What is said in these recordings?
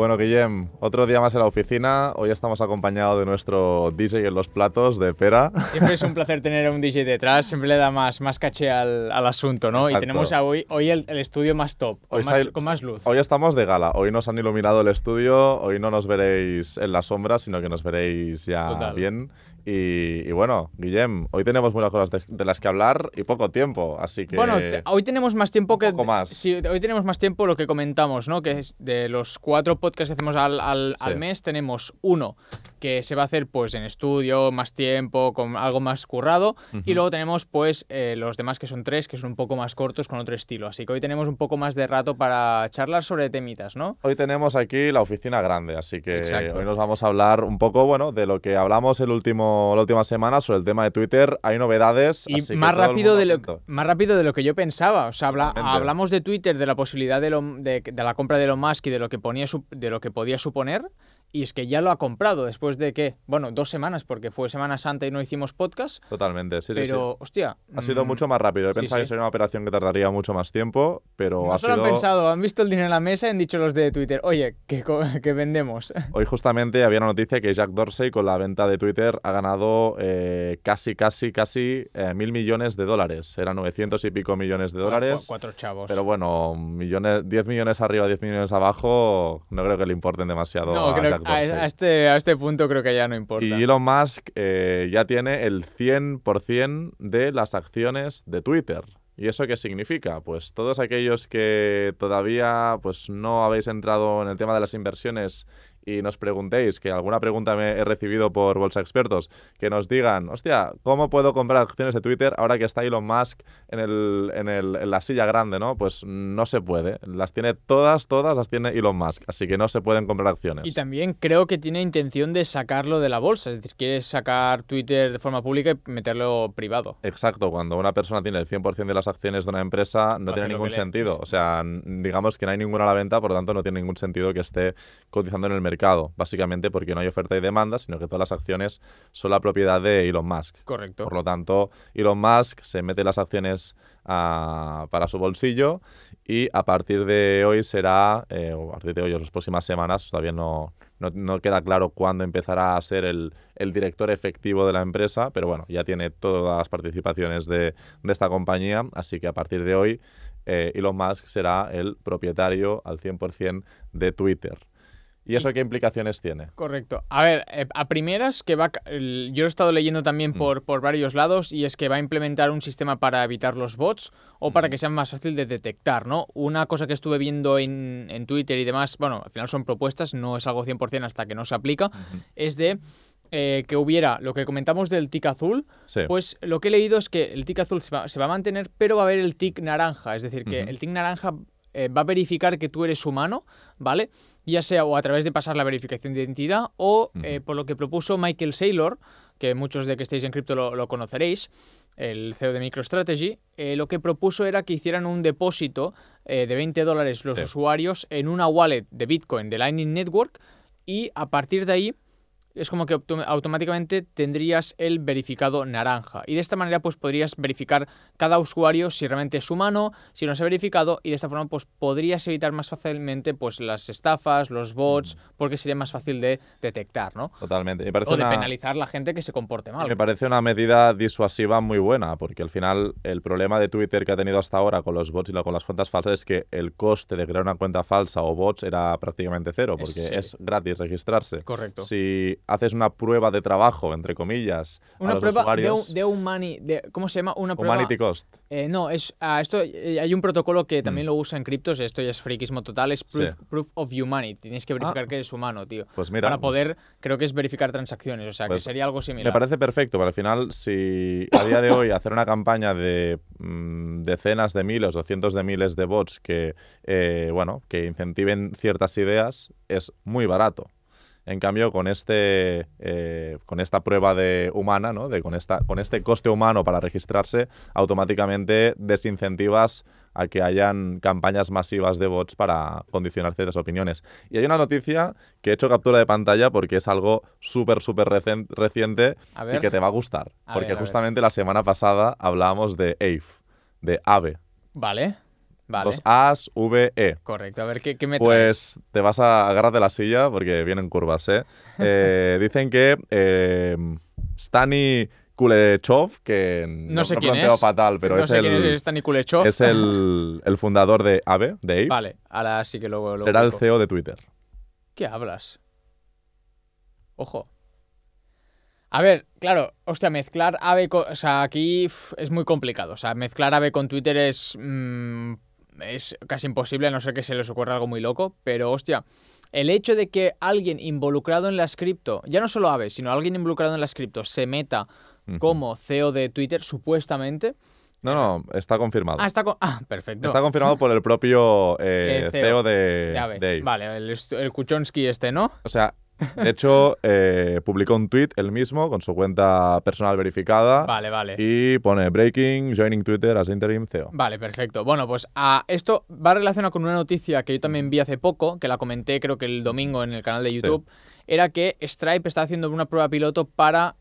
Bueno, Guillem, otro día más en la oficina. Hoy estamos acompañados de nuestro DJ en los platos de Pera. Siempre es un placer tener a un DJ detrás, siempre le da más, más caché al, al asunto, ¿no? Exacto. Y tenemos a hoy, hoy el, el estudio más top, con, más, sal- con más luz. Hoy estamos de gala. Hoy nos han iluminado el estudio. Hoy no nos veréis en la sombra, sino que nos veréis ya Total. bien. Y, y bueno, Guillem, hoy tenemos muchas cosas de, de las que hablar y poco tiempo. Así que. Bueno, te- hoy tenemos más tiempo que. poco más. Sí, hoy tenemos más tiempo lo que comentamos, ¿no? Que es de los cuatro podcasts que hacemos al, al- Sí. al mes, tenemos uno que se va a hacer pues en estudio, más tiempo, con algo más currado. Y luego tenemos pues eh, los demás que son tres, que son un poco más cortos, con otro estilo. Así que hoy tenemos un poco más de rato para charlar sobre temitas, ¿no? Hoy tenemos aquí la oficina grande, así que Exacto. hoy nos vamos a hablar un poco, bueno, de lo que hablamos el último, la última semana sobre el tema de Twitter. Hay novedades. Y así más rápido, de lo, más rápido de lo que yo pensaba. O sea, habla- hablamos de Twitter, de la posibilidad de, lo- de, de la compra de Elon Musk y de lo que, ponía de lo que podía suponer. Y es que ya lo ha comprado después de que, bueno, dos semanas, porque fue Semana Santa y no hicimos podcast. Totalmente, sí, sí, sí. pero, hostia. Ha sido mm, mucho más rápido. Yo sí, pensaba que sería una operación que tardaría mucho más tiempo, pero No ha se lo sido... han pensado, han visto el dinero en la mesa y han dicho los de Twitter, oye, que, que vendemos. Hoy justamente había una noticia que Jack Dorsey con la venta de Twitter ha ganado eh, casi, casi, casi eh, mil millones de dólares. Eran 900 y pico millones de dólares. Cu- Cuatro chavos. Pero bueno, millones, 10 millones arriba, 10 millones abajo, no creo que le importen demasiado no, a creo Jack a este, a este punto creo que ya no importa. Y Elon Musk eh, ya tiene el 100% de las acciones de Twitter. ¿Y eso qué significa? Pues todos aquellos que todavía pues, no habéis entrado en el tema de las inversiones y nos preguntéis, que alguna pregunta me he recibido por Bolsa Expertos, que nos digan, hostia, ¿cómo puedo comprar acciones de Twitter ahora que está Elon Musk en, el, en, el- en la silla grande? ¿no? Pues no se puede. Las tiene todas, todas las tiene Elon Musk, así que no se pueden comprar acciones. Y también creo que tiene intención de sacarlo de la bolsa, es decir, quiere sacar Twitter de forma pública y meterlo privado. Exacto, cuando una persona tiene el 100% de las acciones de una empresa no Hace tiene ningún sentido. O sea, digamos que no hay ninguna a la venta, por lo tanto no tiene ningún sentido que esté cotizando en el mercado. Básicamente porque no hay oferta y demanda, sino que todas las acciones son la propiedad de Elon Musk. Correcto. Por lo tanto, Elon Musk se mete las acciones ah, para su bolsillo y a partir de hoy será, eh, o a partir de hoy o las próximas semanas, todavía no, no, no queda claro cuándo empezará a ser el, el director efectivo de la empresa, pero bueno, ya tiene todas las participaciones de, de esta compañía, así que a partir de hoy eh, Elon Musk será el propietario al 100% de Twitter. ¿Y eso qué implicaciones tiene? Correcto. A ver, eh, a primeras que va, yo lo he estado leyendo también Mm. por, por varios lados y es que va a implementar un sistema para evitar los bots o para que sea más fácil de detectar, ¿no? Una cosa que estuve viendo en, en Twitter y demás, bueno, al final son propuestas, no es algo 100% hasta que no se aplica, es de eh, que hubiera lo que comentamos del tic azul, Sí. pues lo que he leído es que el tic azul se va, se va a mantener, pero va a haber el tic naranja. Es decir, que el tic naranja eh, va a verificar que tú eres humano, ¿vale? Ya sea o a través de pasar la verificación de identidad o eh, por lo que propuso Michael Saylor, que muchos de que estéis en cripto lo, lo conoceréis, el CEO de MicroStrategy, eh, lo que propuso era que hicieran un depósito de 20 dólares los Sí. usuarios en una wallet de Bitcoin de Lightning Network y a partir de ahí es como que autom- automáticamente tendrías el verificado naranja. Y de esta manera, pues podrías verificar cada usuario si realmente es humano, si no se ha verificado, y de esta forma, pues podrías evitar más fácilmente pues las estafas, los bots, porque sería más fácil de detectar, ¿no? Totalmente. Me parece O de una- penalizar a la gente que se comporte mal. Me parece una medida disuasiva muy buena, porque al final el problema de Twitter que ha tenido hasta ahora con los bots y con las cuentas falsas es que el coste de crear una cuenta falsa o bots era prácticamente cero, porque sí. es gratis registrarse. Correcto. Si haces una prueba de trabajo, entre comillas, a Una los prueba de, usuarios, un, de humani- de- ¿Cómo se llama? Una prueba. Humanity Cost. Eh, no, es ah, esto eh, hay un protocolo que también lo usa en criptos, esto ya es friquismo total, es proof, Mm. Sí. proof of humanity. Tienes que verificar Ah. que eres humano, tío. Pues mira, para pues- poder, creo que es verificar transacciones, o sea, que Pues sería algo similar. Me parece perfecto, pero al final, si a día de hoy hacer una campaña de mm, decenas de miles o cientos de miles de bots que, eh, bueno, que incentiven ciertas ideas, es muy barato. En cambio, con este, eh, con esta prueba de humana, ¿no? de, con, esta, con este coste humano para registrarse, automáticamente desincentivas a que hayan campañas masivas de bots para condicionar ciertas opiniones. Y hay una noticia que he hecho captura de pantalla porque es algo súper, súper reciente y que te va a gustar. A porque ver, a ver. justamente la semana pasada hablábamos de AVE, de AVE. Vale. Vale. Dos A's, V, E. Correcto, a ver, ¿qué, qué me traes? Pues te vas a agarrar de la silla porque vienen curvas, ¿eh? Eh, dicen que eh, Stani Kulechov, que No sé lo he quién es. fatal, pero no es, sé el, quién es Stani Kulechov. es el, el fundador de AVE, de Ape, Vale, ahora sí que luego lo será el. CEO de Twitter. ¿Qué hablas? Ojo. A ver, claro, hostia, mezclar AVE con... O sea, aquí es muy complicado. O sea, mezclar AVE con Twitter es... mm, es casi imposible, a no ser que se les ocurra algo muy loco. Pero, hostia, el hecho de que alguien involucrado en las cripto, ya no solo AVE, sino alguien involucrado en las cripto, se meta como CEO de Twitter, supuestamente... No, no, está confirmado. Ah, está con... Ah, perfecto. Está confirmado por el propio eh, Eh, CEO, CEO de, de. Vale, el, el Kuchonsky este, ¿no? O sea, de hecho, eh, publicó un tweet él mismo con su cuenta personal verificada Vale, vale. y pone Breaking, joining Twitter as interim CEO. Vale, perfecto. Bueno, pues a esto va relacionado con una noticia que yo también vi hace poco, que la comenté creo que el domingo en el canal de YouTube, era que Stripe está haciendo una prueba piloto para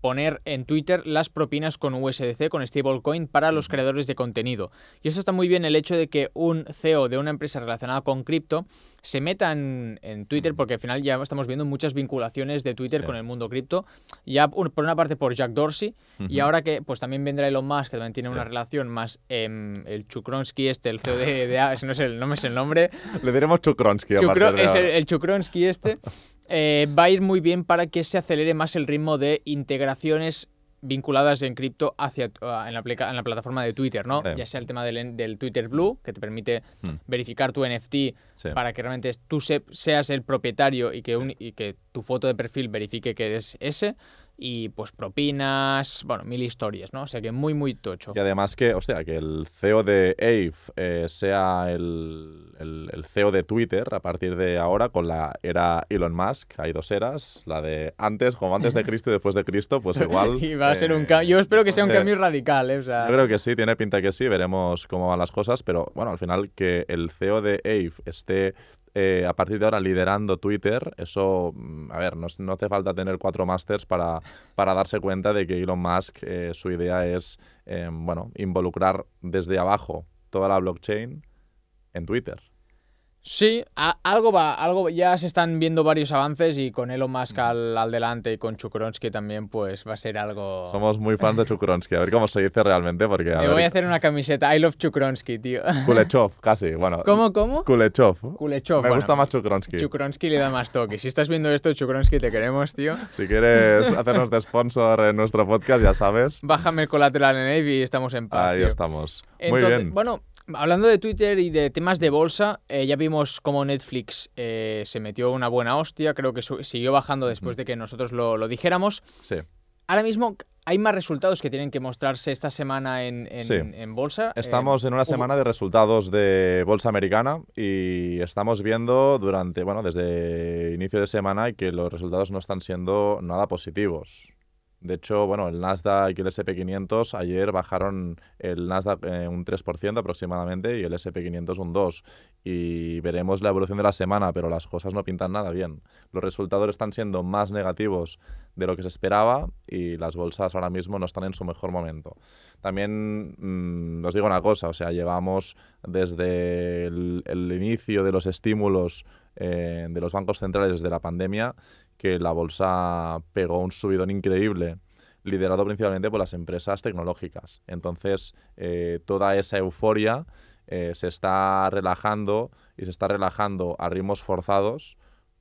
poner en Twitter las propinas con USDC, con stablecoin, para los creadores de contenido. Y esto está muy bien el hecho de que un CEO de una empresa relacionada con cripto se meta en, en Twitter, porque al final ya estamos viendo muchas vinculaciones de Twitter Sí. con el mundo cripto. Ya un- por una parte por Jack Dorsey, y ahora que pues también vendrá Elon Musk, que también tiene Sí. una relación más em, el Chukronsky este, el CEO de, de no, es el, no me sé el nombre, Le diremos Chukronsky Chukro- es el Chukronsky este, eh, va a ir muy bien para que se acelere más el ritmo de integraciones vinculadas en cripto hacia ah, en la, en la plataforma de Twitter, ¿no? Sí. Ya sea el tema del, del Twitter Blue, que te permite Hmm. verificar tu NFT Sí. para que realmente tú se- seas el propietario y que, un- y que tu foto de perfil verifique que eres ese. Y pues propinas, bueno, mil historias, ¿no? O sea que muy, muy tocho. Y además que, o sea, que el CEO de Ape eh, sea el, el- el CEO de Twitter a partir de ahora con la era Elon Musk. Hay dos eras, la de antes, como antes de Cristo y después de Cristo, pues igual. Y va a ser un eh, cambio. Yo espero que sea un cambio radical, ¿eh? O sea, Yo creo que sí, tiene pinta que sí, veremos cómo van las cosas, pero bueno, al final que el CEO de Ape esté eh, a partir de ahora liderando Twitter, eso, mm, a ver, no, no hace falta tener cuatro másters para, para darse cuenta de que Elon Musk, eh, su idea es, eh, bueno, involucrar desde abajo toda la blockchain en Twitter. Sí, a- algo va, algo ya se están viendo varios avances y con Elon Musk al, al delante y con Chukronsky también, pues va a ser algo. Somos muy fans de Chukronsky, a ver cómo se dice realmente, porque a Me voy a ver, hacer una camiseta. I love Chukronsky, tío. Kulechov, casi, bueno. ¿Cómo, cómo? Kulechov. Kulechov. Me bueno, gusta más Chukronsky. Chukronsky le da más toque. Si estás viendo esto, Chukronsky, te queremos, tío. Si quieres hacernos de sponsor en nuestro podcast, ya sabes. Bájame el colateral en Ape y estamos en paz. Ahí tío. estamos. Muy bien. Bueno, hablando de Twitter y de temas de bolsa, eh, ya vimos cómo Netflix eh, se metió una buena hostia. Creo que siguió bajando después de que nosotros lo, lo dijéramos. Sí. Ahora mismo hay más resultados que tienen que mostrarse esta semana en, en- Sí. en bolsa. Estamos Eh, en una semana de resultados de bolsa americana y estamos viendo durante, bueno, desde inicio de semana que los resultados no están siendo nada positivos. De hecho, bueno, el Nasdaq y el SP500 ayer bajaron el Nasdaq eh, un 3% aproximadamente y el SP500 un 2%. Y veremos la evolución de la semana, pero las cosas no pintan nada bien. Los resultados están siendo más negativos de lo que se esperaba y las bolsas ahora mismo no están en su mejor momento. También mm, os digo una cosa, o sea, llevamos desde el, inicio de los estímulos eh, de los bancos centrales de la pandemia que la bolsa pegó un subidón increíble liderado principalmente por las empresas tecnológicas. Entonces, eh, toda esa euforia eh, se está relajando y se está relajando a ritmos forzados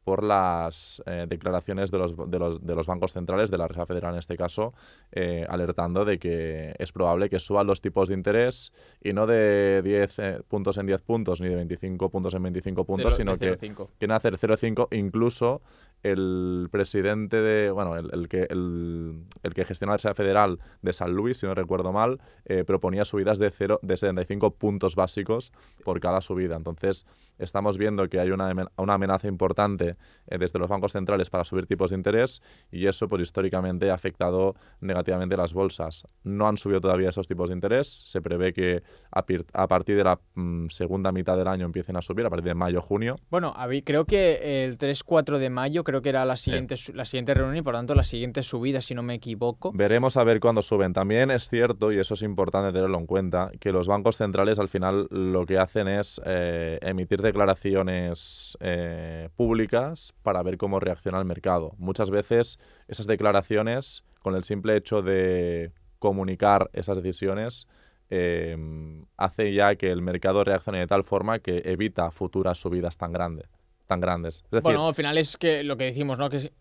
por las eh, declaraciones de los, de, los, de los bancos centrales, de la Reserva Federal en este caso, eh, alertando de que es probable que suban los tipos de interés y no de 10 eh, puntos en 10 puntos ni de 25 puntos en 25 puntos, sino que 0,5. quieren hacer 0,5 incluso el presidente de, bueno, el, el que, el, el que gestiona la Reserva Federal de San Luis, si no recuerdo mal, eh, proponía subidas de, 0, de 75 puntos básicos por cada subida. Entonces, estamos viendo que hay una, una amenaza importante eh, desde los bancos centrales para subir tipos de interés y eso pues históricamente ha afectado negativamente las bolsas. No han subido todavía esos tipos de interés, se prevé que a, partir de la mm, segunda mitad del año empiecen a subir, a partir de mayo-junio. Bueno, creo que el 3-4 de mayo creo que era la siguiente, la siguiente reunión y por tanto la siguiente subida, si no me equivoco. Veremos a ver cuándo suben. También es cierto, y eso es importante tenerlo en cuenta, que los bancos centrales al final lo que hacen es eh, emitir declaraciones eh, públicas para ver cómo reacciona el mercado. Muchas veces esas declaraciones, con el simple hecho de comunicar esas decisiones, em, hace ya que el mercado reaccione de tal forma que evita futuras subidas tan grandes. Tan grandes. bueno, al final es que lo que decimos, ¿no? Que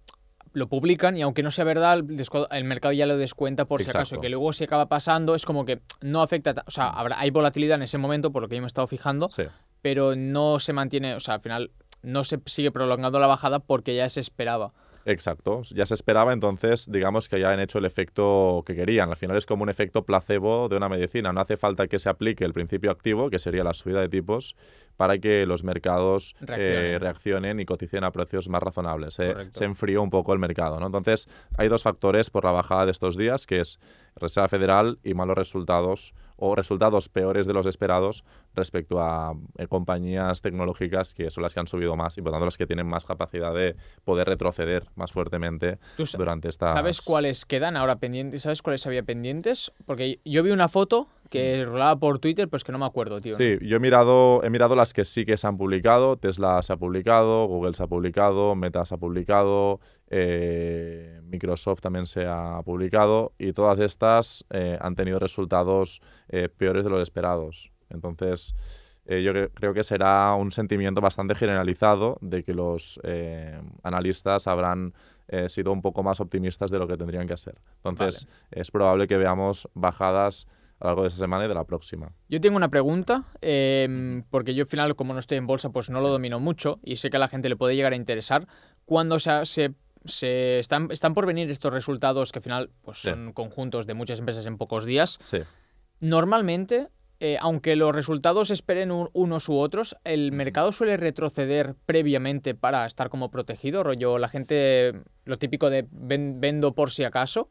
lo publican y aunque no sea verdad, el mercado ya lo descuenta por si acaso. Que luego se acaba pasando, es como que no afecta. O sea, habrá, hay volatilidad en ese momento, por lo que yo me he estado fijando, pero no se mantiene. O sea, al final no se sigue prolongando la bajada porque ya se esperaba. Exacto, ya se esperaba, entonces digamos que ya han hecho el efecto que querían. Al final es como un efecto placebo de una medicina. No hace falta que se aplique el principio activo, que sería la subida de tipos, para que los mercados eh, reaccionen y coticen a precios más razonables. se enfrió un poco el mercado. ¿no? Entonces hay dos factores por la bajada de estos días, que es Reserva Federal y malos resultados o resultados peores de los esperados respecto a eh, compañías tecnológicas que son las que han subido más y por tanto las que tienen más capacidad de poder retroceder más fuertemente durante esta. ¿Sabes cuáles quedan ahora pendientes? ¿Sabes cuáles había pendientes? Porque yo vi una foto que mm. rolaba por Twitter, pues que no me acuerdo, tío. Sí, yo he mirado, he mirado las que sí que se han publicado. Tesla se ha publicado, Google se ha publicado, Meta se ha publicado, eh, Microsoft también se ha publicado y todas estas eh, han tenido resultados eh, peores de los esperados. Entonces, yo creo que será un sentimiento bastante generalizado de que los analistas habrán sido un poco más optimistas de lo que tendrían que ser. Entonces, es probable que veamos bajadas a lo largo de esa semana y de la próxima. Yo tengo una pregunta, em, porque yo al final, como no estoy en bolsa, pues no lo domino mucho y sé que a la gente le puede llegar a interesar. Cuando se, se, están, están por venir estos resultados que al final pues, son conjuntos de muchas empresas en pocos días, normalmente, eh, aunque los resultados esperen unos u otros, el mercado suele retroceder previamente para estar como protegido, rollo la gente, lo típico de vendo por si acaso,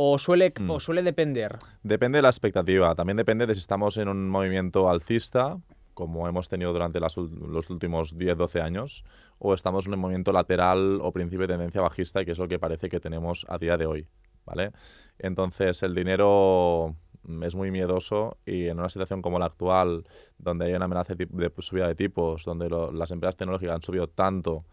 ¿O suele, o mm. suele depender? Depende de la expectativa. También depende de si estamos en un movimiento alcista, como hemos tenido durante los últimos 10-12 años, o estamos en un movimiento lateral o principio de tendencia bajista, que es lo que parece que tenemos a día de hoy. ¿vale? Entonces, el dinero es muy miedoso y en una situación como la actual, donde hay una amenaza de, subida de tipos, donde las empresas tecnológicas han subido tanto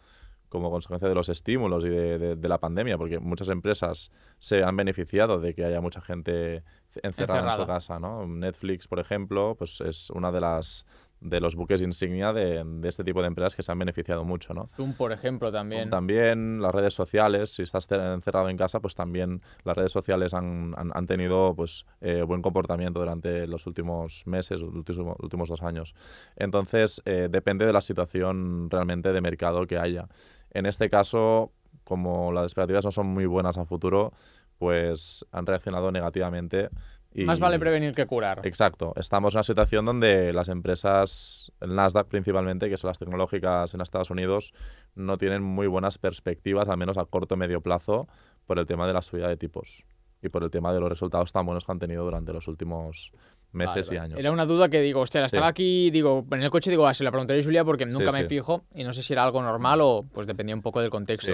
como consecuencia de los estímulos y de, la pandemia, porque muchas empresas se han beneficiado de que haya mucha gente encerrada, en su casa, ¿no? Netflix, por ejemplo, pues es una de las de los buques insignia de, este tipo de empresas que se han beneficiado mucho, ¿no? Zoom, por ejemplo, también. Zoom también, las redes sociales, si estás encerrado en casa, pues también las redes sociales han, han, tenido pues eh, buen comportamiento durante los últimos meses, los últimos, últimos dos años. Entonces, eh, depende de la situación realmente de mercado que haya. En este caso, como las expectativas no son muy buenas a futuro, pues han reaccionado negativamente. Y... Más vale prevenir que curar. Exacto. Estamos en una situación donde las empresas, el Nasdaq principalmente, que son las tecnológicas en Estados Unidos, no tienen muy buenas perspectivas, al menos a corto o medio plazo, por el tema de la subida de tipos y por el tema de los resultados tan buenos que han tenido durante los últimos meses y años. Era una duda que digo, hostia, estaba aquí, digo, en el coche digo, ah, se la preguntaré a Julia porque nunca me fijo y no sé si era algo normal o pues dependía un poco del contexto.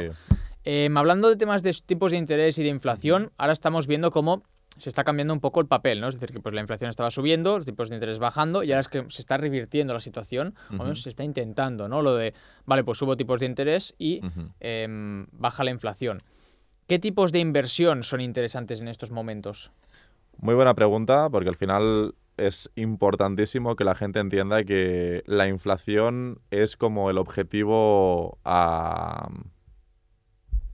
Em, hablando de temas de tipos de interés y de inflación, ahora estamos viendo cómo se está cambiando un poco el papel, ¿no? Es decir, que pues la inflación estaba subiendo, los tipos de interés bajando y ahora es que se está revirtiendo la situación, o menos se está intentando, ¿no? Lo de, vale, pues subo tipos de interés y em, baja la inflación. ¿Qué tipos de inversión son interesantes en estos momentos? Muy buena pregunta, porque al final es importantísimo que la gente entienda que la inflación es como el objetivo a,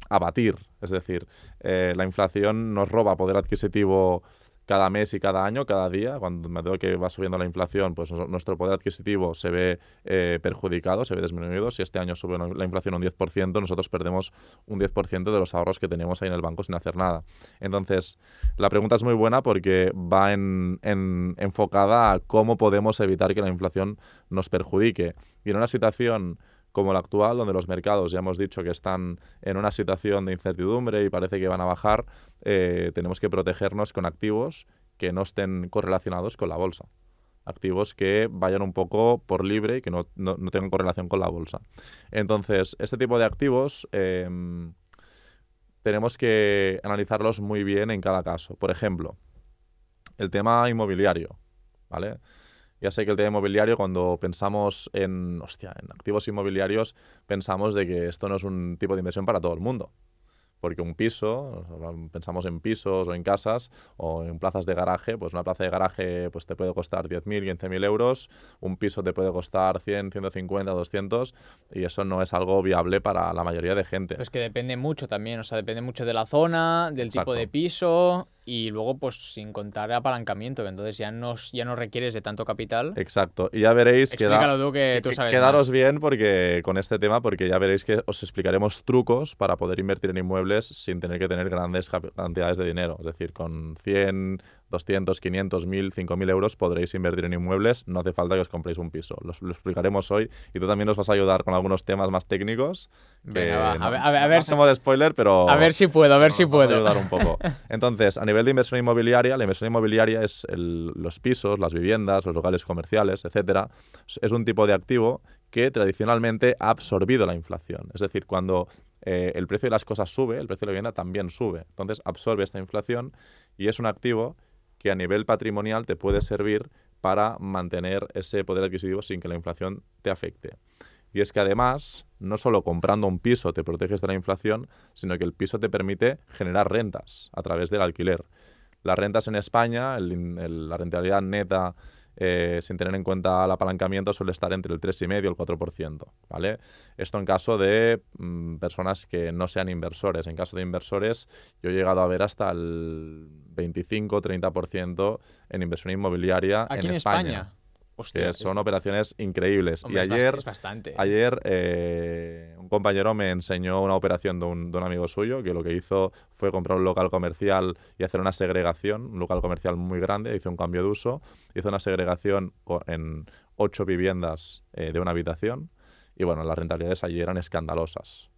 batir. Es decir, eh, la inflación nos roba poder adquisitivo cada mes y cada año, cada día, cuando me veo que va subiendo la inflación, pues nuestro poder adquisitivo se ve eh, perjudicado, se ve disminuido. Si este año sube la inflación un 10%, nosotros perdemos un 10% de los ahorros que tenemos ahí en el banco sin hacer nada. Entonces, la pregunta es muy buena porque va en, enfocada a cómo podemos evitar que la inflación nos perjudique. Y en una situación como el actual, donde los mercados ya hemos dicho que están en una situación de incertidumbre y parece que van a bajar, eh, tenemos que protegernos con activos que no estén correlacionados con la bolsa. Activos que vayan un poco por libre y que no, tengan correlación con la bolsa. Entonces, este tipo de activos em, tenemos que analizarlos muy bien en cada caso. Por ejemplo, el tema inmobiliario, ¿vale? Ya sé que el tema inmobiliario, cuando pensamos en, hostia, en activos inmobiliarios, pensamos de que esto no es un tipo de inversión para todo el mundo porque un piso, pensamos en pisos o en casas o en plazas de garaje, pues una plaza de garaje pues te puede costar 10.000, 15.000 euros, un piso te puede costar 100, 150, 200 y eso no es algo viable para la mayoría de gente. Pues que depende mucho también, o sea, depende mucho de la zona, del tipo de piso y luego pues sin contar apalancamiento, que entonces ya no, ya no requieres de tanto capital. Exacto, y ya veréis que, tú que tú sabes quedaros bien porque con este tema porque ya veréis que os explicaremos trucos para poder invertir en inmuebles sin tener que tener grandes cantidades de dinero, es decir, con 100 200, 500, 1000, 5000 euros podréis invertir en inmuebles. No hace falta que os compréis un piso. Lo, explicaremos hoy y tú también nos vas a ayudar con algunos temas más técnicos. Venga, a ver, a ver, si... spoiler, pero. A ver si puedo, a ver si puedo. ayudar un poco. Entonces, a nivel de inversión inmobiliaria, la inversión inmobiliaria es los pisos, las viviendas, los locales comerciales, etcétera. Es un tipo de activo que tradicionalmente ha absorbido la inflación. Es decir, cuando eh, el precio de las cosas sube, el precio de la vivienda también sube. Entonces absorbe esta inflación y es un activo que a nivel patrimonial te puede servir para mantener ese poder adquisitivo sin que la inflación te afecte. Y es que además, no solo comprando un piso te proteges de la inflación, sino que el piso te permite generar rentas a través del alquiler. Las rentas en España, la rentabilidad neta eh, sin tener en cuenta el apalancamiento, suele estar entre el 3,5 y el 4%. ¿vale? Esto en caso de mm, personas que no sean inversores. En caso de inversores, yo he llegado a ver hasta el 25-30% en inversión inmobiliaria en, España. Hostia, son operaciones increíbles. y ayer, bastante. ayer eh, un compañero me enseñó una operación de un, de un, amigo suyo que lo que hizo fue comprar un local comercial y hacer una segregación, un local comercial muy grande, hizo un cambio de uso, hizo una segregación en ocho viviendas eh, de una habitación y bueno, las rentabilidades allí eran escandalosas.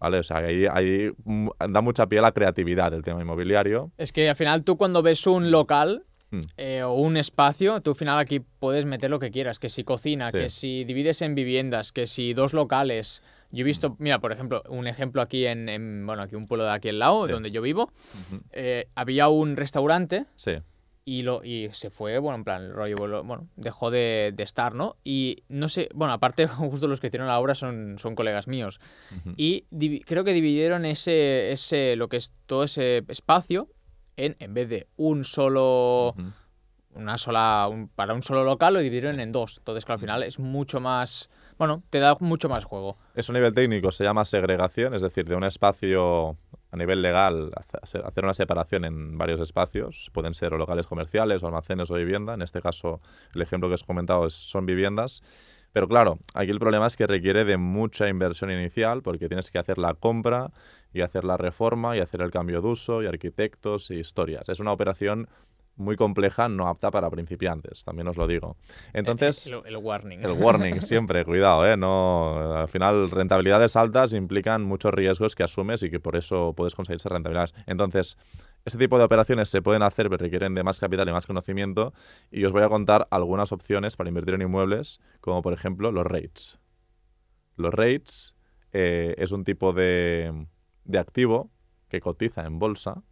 ¿Vale? O sea, ahí, ahí mm, da mucha pie a la creatividad del tema inmobiliario. Es que al final tú cuando ves un local Hmm. Eh, o un espacio, tú al final aquí puedes meter lo que quieras, que si cocina, que si divides en viviendas, que si dos locales. Yo he visto, hmm. mira, por ejemplo, un ejemplo aquí en, bueno, aquí un pueblo de aquí al lado, donde yo vivo, eh, había un restaurante. Y, lo, y se fue, bueno, en plan, el rollo, bueno, dejó de, estar, ¿no? Y no sé, bueno, aparte, justo los que hicieron la obra son, son colegas míos. Y creo que dividieron ese, ese, lo que es todo ese espacio en, en vez de un solo... Una sola, para un solo local lo dividieron en dos. Entonces, que al final es mucho más, bueno, te da mucho más juego. Eso a nivel técnico se llama segregación, es decir, de un espacio a nivel legal hacer una separación en varios espacios. Pueden ser locales comerciales, o almacenes o vivienda. En este caso, el ejemplo que os he comentado son viviendas. Pero claro, aquí el problema es que requiere de mucha inversión inicial porque tienes que hacer la compra y hacer la reforma y hacer el cambio de uso y arquitectos y historias. Es una operación muy compleja, no apta para principiantes, también os lo digo. Entonces, el, warning. El warning, siempre, cuidado, ¿eh? No, al final, rentabilidades altas implican muchos riesgos que asumes y que por eso puedes conseguirse rentabilidades. Entonces, este tipo de operaciones se pueden hacer, pero requieren de más capital y más conocimiento. Y os voy a contar algunas opciones para invertir en inmuebles, como por ejemplo los REITs. Los REITs eh, es un tipo de, de activo que cotiza en bolsa,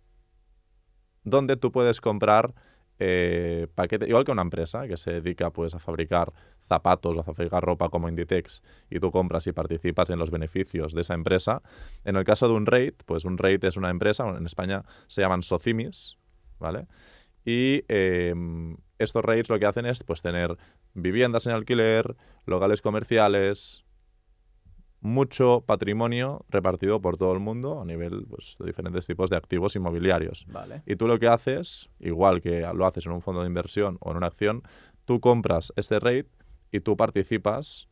donde tú puedes comprar eh, paquetes, igual que una empresa que se dedica pues, a fabricar zapatos o a fabricar ropa como Inditex y tú compras y participas en los beneficios de esa empresa. En el caso de un REIT, pues un REIT es una empresa, en España se llaman socimis, ¿vale? Y em, estos REITs lo que hacen es pues, tener viviendas en alquiler, locales comerciales, mucho patrimonio repartido por todo el mundo a nivel pues, de diferentes tipos de activos inmobiliarios. Y tú lo que haces, igual que lo haces en un fondo de inversión o en una acción, tú compras este rate y tú participas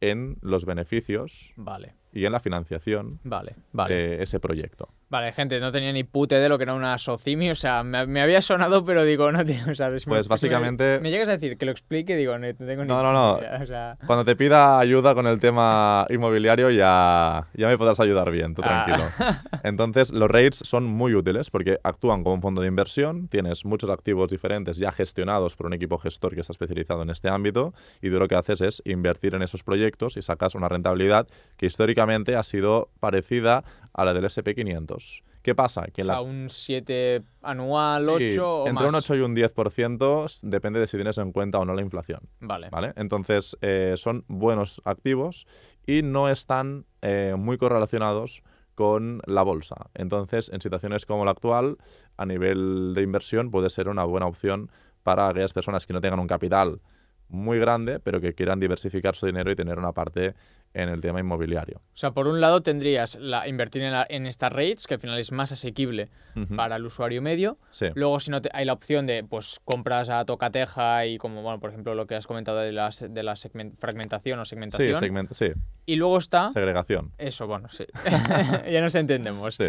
en los beneficios vale. y en la financiación vale, de ese proyecto. Vale, gente, no tenía ni pute de lo que era una Socimi, o sea, me, me había sonado, pero digo, no tío, ¿sabes? Pues básicamente- Me, me llegas a decir que lo explique, digo, no, tengo ni No, no, no. puta idea, o sea... Cuando te pida ayuda con el tema inmobiliario ya, ya me podrás ayudar bien, tú Ah. tranquilo. Entonces, los REITs son muy útiles porque actúan como un fondo de inversión, tienes muchos activos diferentes ya gestionados por un equipo gestor que está especializado en este ámbito y tú lo que haces es invertir en esos proyectos y sacas una rentabilidad que históricamente ha sido parecida a la del SP500. ¿Qué pasa? Que O sea, la un 7 anual, Sí, 8 o entre más. un 8 y un 10% s- depende de si tienes en cuenta o no la inflación. Vale. ¿Vale? Entonces, eh, son buenos activos y no están eh, muy correlacionados con la bolsa. Entonces, en situaciones como la actual, a nivel de inversión, puede ser una buena opción para aquellas personas que no tengan un capital muy grande, pero que quieran diversificar su dinero y tener una parte en el tema inmobiliario. O sea, por un lado tendrías la, invertir en, la- en estas rates, que al final es más asequible para el usuario medio. Sí, Luego, si no te- hay la opción de, pues, compras a tocateja y como, bueno, por ejemplo, lo que has comentado de la, de la segmen- fragmentación o sí, segmentación. segmento- sí, y luego está... segregación. Eso, bueno, sí. ya nos entendemos. Sí.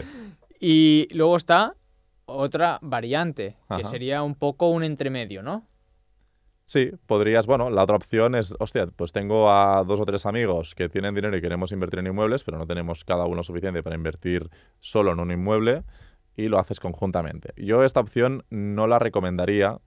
Y luego está otra variante, que sería un poco un entremedio, ¿no? Sí, podrías, bueno, la otra opción es, hostia, pues tengo a dos o tres amigos que tienen dinero y queremos invertir en inmuebles, pero no tenemos cada uno suficiente para invertir solo en un inmueble y lo haces conjuntamente. Yo esta opción no la recomendaría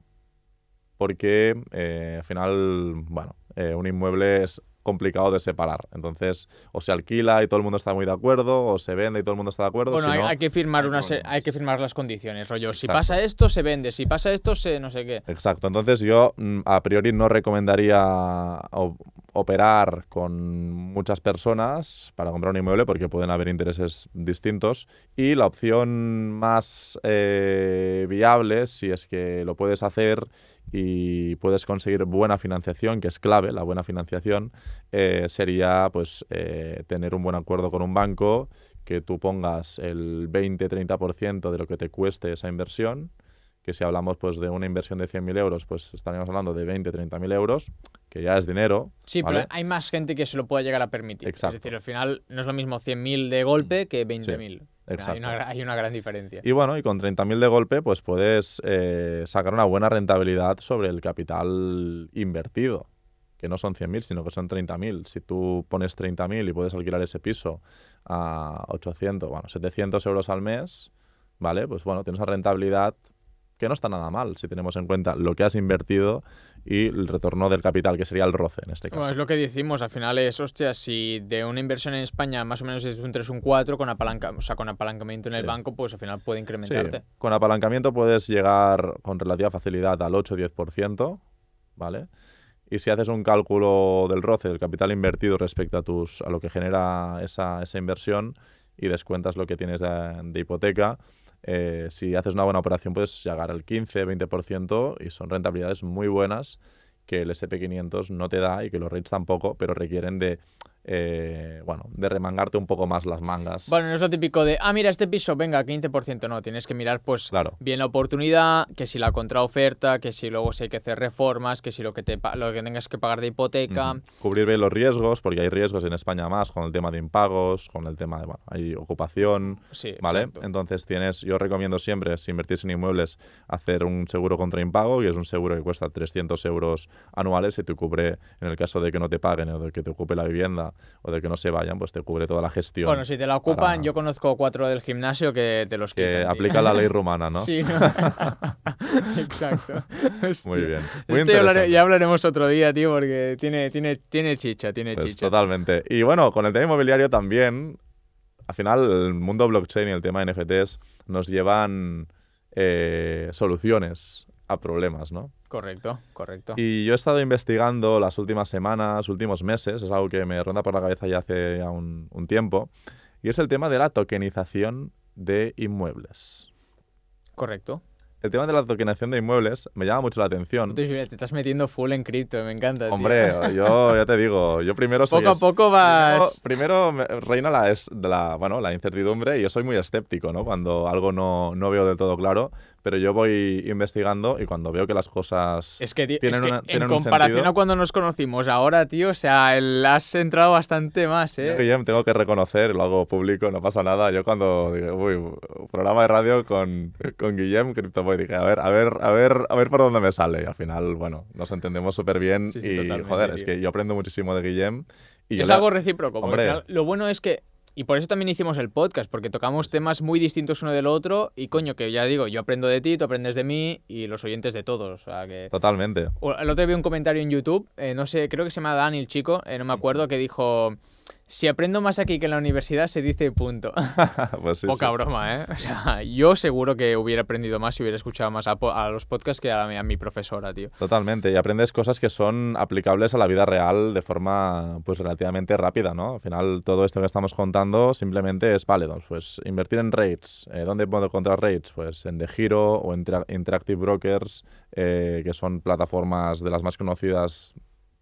porque eh, al final, bueno, eh, un inmueble es complicado de separar. Entonces, o se alquila y todo el mundo está muy de acuerdo, o se vende y todo el mundo está de acuerdo. Bueno, si hay, no- hay que firmar hay una se- problemas. hay que firmar las condiciones, rollo. Si Exacto. pasa esto, se vende. Si pasa esto, se no sé qué. Exacto. Entonces yo mm, a priori no recomendaría operar con muchas personas para comprar un inmueble porque pueden haber intereses distintos. Y la opción más eh, viable, si es que lo puedes hacer y puedes conseguir buena financiación, que es clave, la buena financiación, eh, sería pues eh, tener un buen acuerdo con un banco, que tú pongas el 20-30% de lo que te cueste esa inversión que si hablamos pues de una inversión de 100.000 euros, pues estaríamos hablando de 20, 30.000 euros, que ya es dinero. Sí, ¿vale? pero hay más gente que se lo pueda llegar a permitir. Exacto. Es decir, al final no es lo mismo 100.000 de golpe que 20.000. Hay exacto. una, gra- hay una gran diferencia. Y bueno, y con 30.000 de golpe, pues puedes eh, sacar una buena rentabilidad sobre el capital invertido, que no son 100.000, sino que son 30.000. Si tú pones 30.000 y puedes alquilar ese piso a 800, bueno, 700 euros al mes, ¿vale? Pues bueno, tienes una rentabilidad que no está nada mal si tenemos en cuenta lo que has invertido y el retorno del capital, que sería el roce en este caso. Bueno, es lo que decimos, al final es, hostia, si de una inversión en España más o menos es un 3 un 4, con, apalanca, o sea, con apalancamiento en el Sí. banco, pues al final puede Sí, incrementarte. con apalancamiento puedes llegar con relativa facilidad al 8-10%, ¿vale? Y si haces un cálculo del roce del capital invertido respecto a, tus, a lo que genera esa, esa inversión y descuentas lo que tienes de, de hipoteca, eh, si haces una buena operación puedes llegar al 15-20% y son rentabilidades muy buenas que el SP500 no te da y que los REITs tampoco, pero requieren de, eh, bueno, de remangarte un poco más las mangas. Bueno, no es lo típico de, ah, mira, este piso, venga, 15%. No, tienes que mirar, pues, Claro. bien la oportunidad, que si la contraoferta, que si luego si hay que hacer reformas, que si lo que, te, lo que tengas que pagar de hipoteca. Cubrir bien los riesgos, porque hay riesgos en España más con el tema de impagos, con el tema de, bueno, hay ocupación, Sí, ¿vale? exacto. Entonces tienes, yo recomiendo siempre, si invertís en inmuebles, hacer un seguro contra impago, y es un seguro que cuesta 300 euros anuales y te cubre, en el caso de que no te paguen o de que te ocupe la vivienda o de que no se vayan, pues te cubre toda la gestión. Bueno, si te la ocupan, para- yo conozco cuatro del gimnasio que te los que quitan. tío. aplica la ley rumana, ¿no? Sí, ¿no? Exacto. Muy bien. Muy Esto ya, hablare- interesante. ya hablaremos otro día, tío, porque tiene, tiene, tiene chicha, tiene Pues chicha. totalmente. Y bueno, con el tema inmobiliario también, al final el mundo blockchain y el tema NFTs nos llevan eh, soluciones a problemas, ¿no? Correcto, correcto. Y yo he estado investigando las últimas semanas, últimos meses, es algo que me ronda por la cabeza ya hace ya un, un tiempo, y es el tema de la tokenización de inmuebles. Correcto. El tema de la tokenización de inmuebles me llama mucho la atención. Entonces, mira, te estás metiendo full en cripto, me encanta. tío. Hombre, yo ya te digo, yo primero soy... poco a es- poco vas. Primero, primero me- reina la, es, la, bueno, la incertidumbre y yo soy muy escéptico, ¿no? Cuando algo no, no veo del todo claro, pero yo voy investigando y cuando veo que las cosas Es que, tío, es tienen, que una- en tienen un comparación sentido- a cuando nos conocimos ahora, tío, o sea, el- has entrado bastante más, Yo, ¿eh? Guillem, tengo que reconocer, lo hago público, no pasa nada. Yo cuando digo, uy, programa de radio con, con Guillem, CryptoBoy, dije, a ver, a ver, a ver, a ver por dónde me sale. Y al final, bueno, nos entendemos súper bien Sí, sí, y, joder, es que yo aprendo muchísimo de Guillem. Y es le- algo recíproco. Hombre. al final lo bueno es que. Y por eso también hicimos el podcast, porque tocamos temas muy distintos uno del otro. Y coño, que ya digo, yo aprendo de ti, tú aprendes de mí y los oyentes de todos. O sea que. Totalmente. El otro día vi un comentario en YouTube, eh, no sé, creo que se llama Dani el chico, eh, no me acuerdo, que dijo: Si aprendo más aquí que en la universidad, se dice punto. pues sí, Poca sí. broma, ¿eh? O sea, yo seguro que hubiera aprendido más si hubiera escuchado más a, los podcasts que a mi, a mi profesora, tío. Totalmente, y aprendes cosas que son aplicables a la vida real de forma pues relativamente rápida, ¿no? Al final todo esto que estamos contando simplemente es válido. Pues invertir en rates, eh, ¿dónde puedo encontrar rates? Pues en The Hero o en Interactive Brokers, eh, que son plataformas de las más conocidas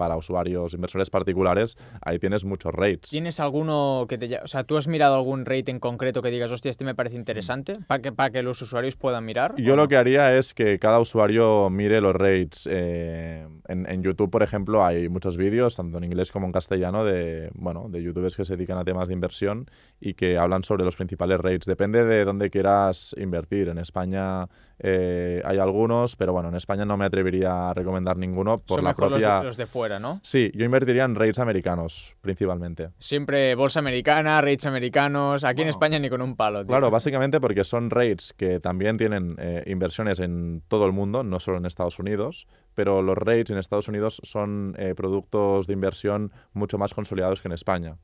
para usuarios, inversores particulares, ahí tienes muchos rates. ¿Tienes alguno que te... O sea, ¿tú has mirado algún rate en concreto que digas, hostia, este me parece interesante? Para que, para que los usuarios puedan mirar. Yo ¿o lo no? que haría es que cada usuario mire los rates. eh, en, en YouTube, por ejemplo, hay muchos vídeos, tanto en inglés como en castellano, de, bueno, de youtubers que se dedican a temas de inversión y que hablan sobre los principales rates. Depende de dónde quieras invertir. En España eh, hay algunos, pero bueno, en España no me atrevería a recomendar ninguno por Son la mejor los de- propia... los de fuera, ¿no? Sí, yo invertiría en rates americanos, principalmente. Siempre bolsa americana, rates americanos. Aquí en. España ni con un palo, tío. Claro, básicamente porque son rates que también tienen eh, inversiones en todo el mundo, no solo en Estados Unidos, pero los rates en Estados Unidos son eh, productos de inversión mucho más consolidados que en España.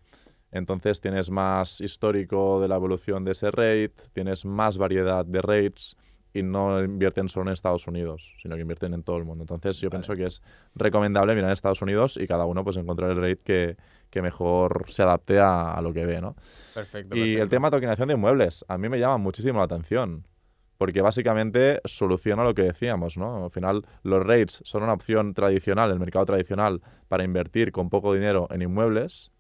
Entonces tienes más histórico de la evolución de ese rate, tienes más variedad de rates y no invierten solo en Estados Unidos, sino que invierten en todo el mundo. Entonces yo Vale. pienso que es recomendable mirar en Estados Unidos y cada uno pues encontrar el rate que, que mejor se adapte a, a lo que ve, ¿no? Perfecto, Y el tema de tokenización de inmuebles, a mí me llama muchísimo la atención. Porque básicamente soluciona lo que decíamos, ¿no? Al final, los rates son una opción tradicional, el mercado tradicional, para invertir con poco dinero en inmuebles.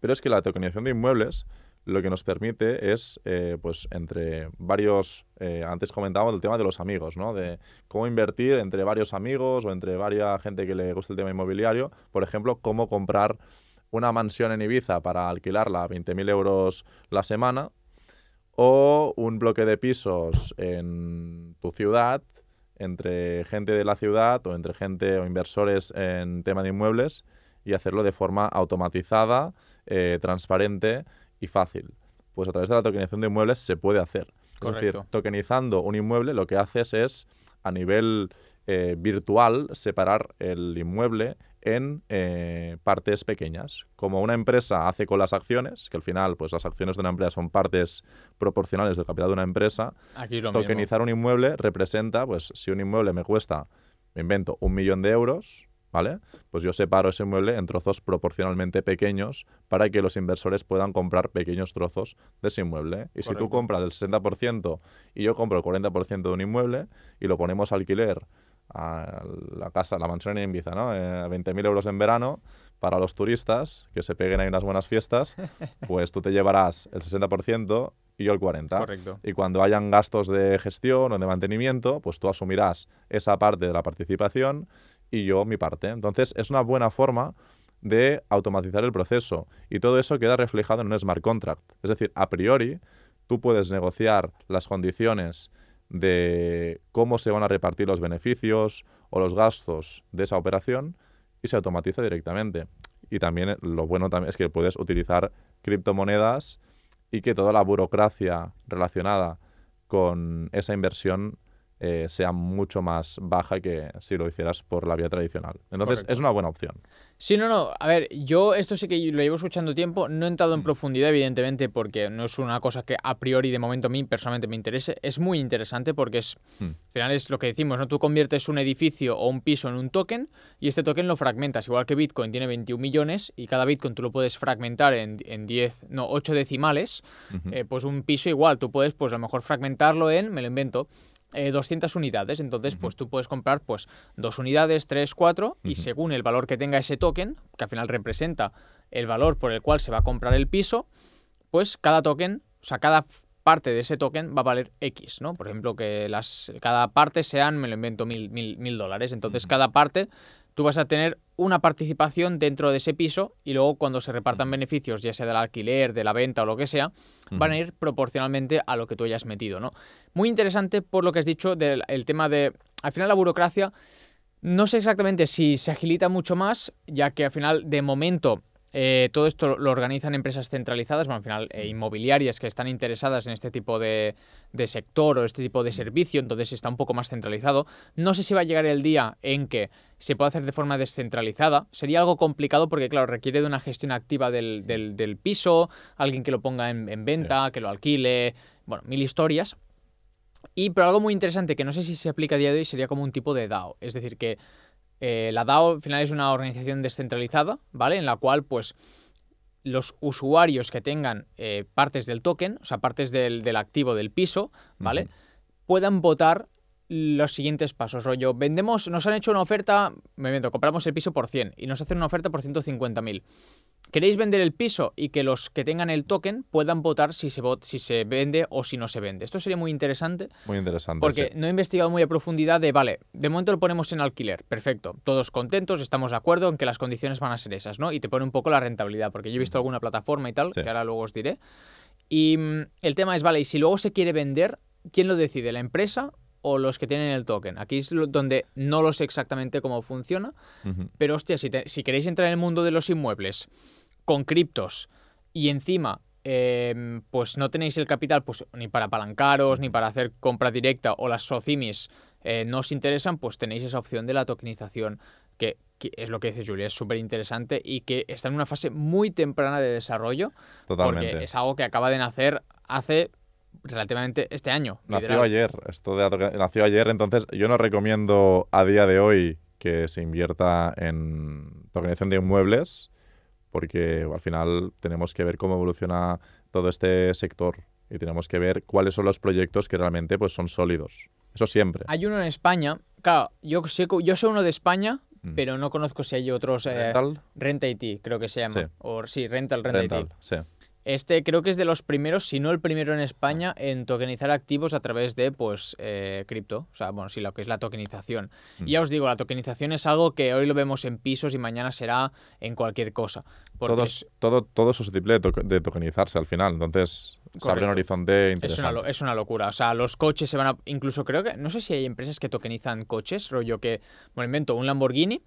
Pero es que la tokenización de inmuebles lo que nos permite es, eh, pues, entre varios. eh, antes comentábamos el tema de los amigos, ¿no? De cómo invertir entre varios amigos o entre varias gente que le gusta el tema inmobiliario. Por ejemplo, cómo comprar una mansión en Ibiza para alquilarla a 20.000 euros la semana o un bloque de pisos en tu ciudad entre gente de la ciudad o entre gente o inversores en tema de inmuebles y hacerlo de forma automatizada, eh, transparente y fácil. Pues a través de la tokenización de inmuebles se puede hacer. Es decir, Correcto. tokenizando un inmueble lo que haces es a nivel eh, virtual separar el inmueble en eh, partes pequeñas. Como una empresa hace con las acciones, que al final pues las acciones de una empresa son partes proporcionales del capital de una empresa, Aquí mismo. tokenizar un inmueble representa, pues si un inmueble me cuesta, me invento, un millón de euros, ¿vale? Pues yo separo ese inmueble en trozos proporcionalmente pequeños para que los inversores puedan comprar pequeños trozos de ese inmueble. Y si tú compras el 60% y yo compro el 40% de un inmueble y lo ponemos a alquiler a la casa, la mansión en Ibiza, ¿no? Eh, a 20.000 euros en verano para los turistas que se peguen ahí unas buenas fiestas, pues tú te llevarás el 60% y yo el 40%. Correcto. Y cuando hayan gastos de gestión o de mantenimiento, pues tú asumirás esa parte de la participación y yo mi parte. Entonces es una buena forma de automatizar el proceso y todo eso queda reflejado en un smart contract. Es decir, a priori tú puedes negociar las condiciones de cómo se van a repartir los beneficios o los gastos de esa operación y se automatiza directamente. Y también eh, lo bueno también es que puedes utilizar criptomonedas y que toda la burocracia relacionada con esa inversión eh, sea mucho más baja que si lo hicieras por la vía tradicional. Entonces Correcto. es una buena opción. Sí, no, no. A ver, yo esto sí que lo llevo escuchando tiempo. No he entrado en Mm. profundidad, evidentemente, porque no es una cosa que a priori de momento a mí personalmente me interese. Es muy interesante porque es, Mm. al final es lo que decimos, ¿no? Tú conviertes un edificio o un piso en un token y este token lo fragmentas. Igual que Bitcoin tiene 21 millones y cada Bitcoin tú lo puedes fragmentar en, en 10, no, 8 decimales. Eh, pues un piso igual, tú puedes pues a lo mejor fragmentarlo en, me lo invento, eh, 200 unidades. Entonces, pues tú puedes comprar pues dos unidades, tres, cuatro, y según el valor que tenga ese token, que al final representa el valor por el cual se va a comprar el piso, pues cada token, o sea, cada parte de ese token va a valer X, ¿no? Por ejemplo, que las, cada parte sean, me lo invento, mil, mil, mil dólares. Entonces, cada parte tú vas a tener una participación dentro de ese piso y luego cuando se repartan beneficios, ya sea del alquiler, de la venta o lo que sea, van a ir proporcionalmente a lo que tú hayas metido, ¿no? Muy interesante por lo que has dicho del el tema de, al final la burocracia, no sé exactamente si se agilita mucho más, ya que al final de momento eh, todo esto lo organizan empresas centralizadas, bueno, al final eh, inmobiliarias que están interesadas en este tipo de, de, sector o este tipo de servicio, entonces está un poco más centralizado. No sé si va a llegar el día en que se pueda hacer de forma descentralizada. Sería algo complicado porque, claro, requiere de una gestión activa del, del, del piso, alguien que lo ponga en, en venta, sí. que lo alquile, bueno, mil historias. Y pero algo muy interesante que no sé si se aplica a día de hoy sería como un tipo de DAO. Es decir, que eh, la DAO al final es una organización descentralizada, ¿vale? En la cual, pues, los usuarios que tengan eh, partes del token, o sea, partes del, del activo del piso, ¿vale? Uh -huh. Puedan votar los siguientes pasos. Rollo, vendemos, nos han hecho una oferta, me invento, compramos el piso por 100 y nos hacen una oferta por 150.000. ¿Queréis vender el piso y que los que tengan el token puedan votar si se, si se vende o si no se vende? Esto sería muy interesante. Muy interesante. Porque sí. no he investigado muy a profundidad de, vale, de momento lo ponemos en alquiler, perfecto, todos contentos, estamos de acuerdo en que las condiciones van a ser esas, ¿no? Y te pone un poco la rentabilidad, porque yo he visto alguna plataforma y tal, sí. que ahora luego os diré. Y mm, el tema es, vale, y si luego se quiere vender, ¿quién lo decide? ¿La empresa o los que tienen el token. Aquí es donde no lo sé exactamente cómo funciona, uh -huh. pero hostia, si, te, si, queréis entrar en el mundo de los inmuebles con criptos y encima eh, pues no tenéis el capital pues ni para apalancaros, ni para hacer compra directa o las socimis eh, no os interesan, pues tenéis esa opción de la tokenización que, que es lo que dice Julia, es súper interesante y que está en una fase muy temprana de desarrollo. Totalmente. Porque es algo que acaba de nacer hace relativamente este año. Nació literal. ayer, esto de, nació ayer, entonces yo no recomiendo a día de hoy que se invierta en tokenización de inmuebles, porque al final tenemos que ver cómo evoluciona todo este sector y tenemos que ver cuáles son los proyectos que realmente pues, son sólidos. Eso siempre. Hay uno en España, claro, yo sé, yo sé uno de España, mm. pero no conozco si hay otros. Eh, ¿Rental? Renta IT, creo que se llama. Sí. O, sí, Rental, Renta Rental, IT. Sí. Este creo que es de los primeros, si no el primero en España, en tokenizar activos a través de, pues, eh, cripto. O sea, bueno, sí, lo que es la tokenización. Mm. Y ya os digo, la tokenización es algo que hoy lo vemos en pisos y mañana será en cualquier cosa. Todos, es... todo, todo es susceptible de, to de, tokenizarse al final. Entonces, Correcto. se abre un horizonte interesante. Es una, es una, locura. O sea, los coches se van a... Incluso creo que... No sé si hay empresas que tokenizan coches, rollo que... Bueno, invento un Lamborghini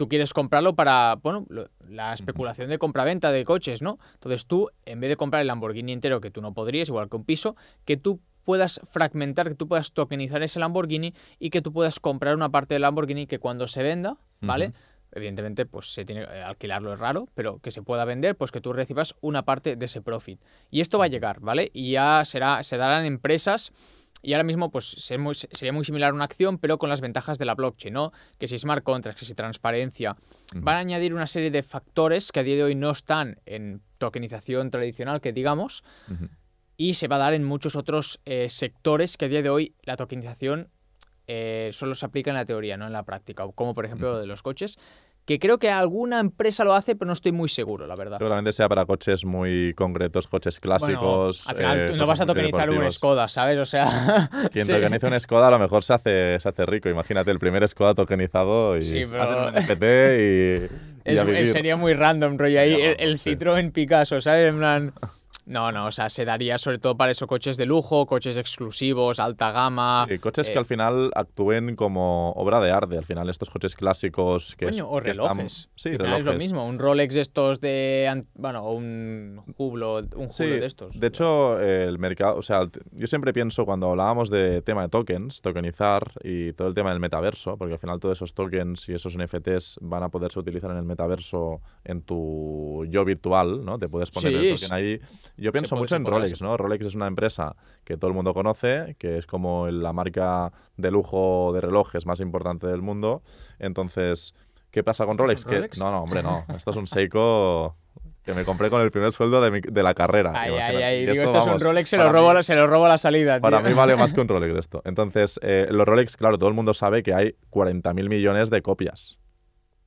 tú quieres comprarlo para, bueno, la especulación de compra-venta de coches, ¿no? Entonces tú, en vez de comprar el Lamborghini entero, que tú no podrías, igual que un piso, que tú puedas fragmentar, que tú puedas tokenizar ese Lamborghini y que tú puedas comprar una parte del Lamborghini que cuando se venda, ¿vale? Uh -huh. Evidentemente, pues se tiene que alquilarlo es raro, pero que se pueda vender, pues que tú recibas una parte de ese profit. Y esto va a llegar, ¿vale? Y ya será, se darán empresas y ahora mismo, pues sería muy similar a una acción, pero con las ventajas de la blockchain, ¿no? Que si smart contracts, que si transparencia, uh -huh. van a añadir una serie de factores que a día de hoy no están en tokenización tradicional, que digamos, uh -huh. y se va a dar en muchos otros eh, sectores que a día de hoy la tokenización eh, solo se aplica en la teoría, no en la práctica, como por ejemplo uh -huh. lo de los coches que creo que alguna empresa lo hace, pero no estoy muy seguro, la verdad. Seguramente sea para coches muy concretos, coches clásicos. Bueno, al final eh, no vas a tokenizar un Skoda, ¿sabes? O sea. Quien sí. tokeniza un Skoda a lo mejor se hace, se hace rico. Imagínate el primer Skoda tokenizado y sí, pero... hacen un NFT y. y es, sería muy random, rollo. Ahí el, el. Citroën Picasso, ¿sabes? En plan. No, no, o sea, se daría sobre todo para eso coches de lujo, coches exclusivos, alta gama. Sí, coches eh... que al final actúen como obra de arte. Al final, estos coches clásicos que. Coño, o que relojes. Están... Sí, relojes. Es lo mismo, un Rolex de estos de. Bueno, o un un Hublot sí, de estos. De hecho, el mercado. O sea, yo siempre pienso cuando hablábamos de tema de tokens, tokenizar y todo el tema del metaverso, porque al final todos esos tokens y esos NFTs van a poderse utilizar en el metaverso en tu yo virtual, ¿no? Te puedes poner sí, el token ahí yo pienso mucho en Rolex, ¿no? Rolex es una empresa que todo el mundo conoce, que es como la marca de lujo de relojes más importante del mundo. Entonces, ¿qué pasa con Rolex? ¿Con Rolex? Que, no, no, hombre, no. Esto es un Seiko que me compré con el primer sueldo de, mi, de la carrera. Ay, ay, ay. Digo, esto, esto vamos, es un Rolex, se lo, robo, mí, se lo robo a la salida. Tío. Para mí vale más que un Rolex esto. Entonces, eh, los Rolex, claro, todo el mundo sabe que hay 40.000 millones de copias.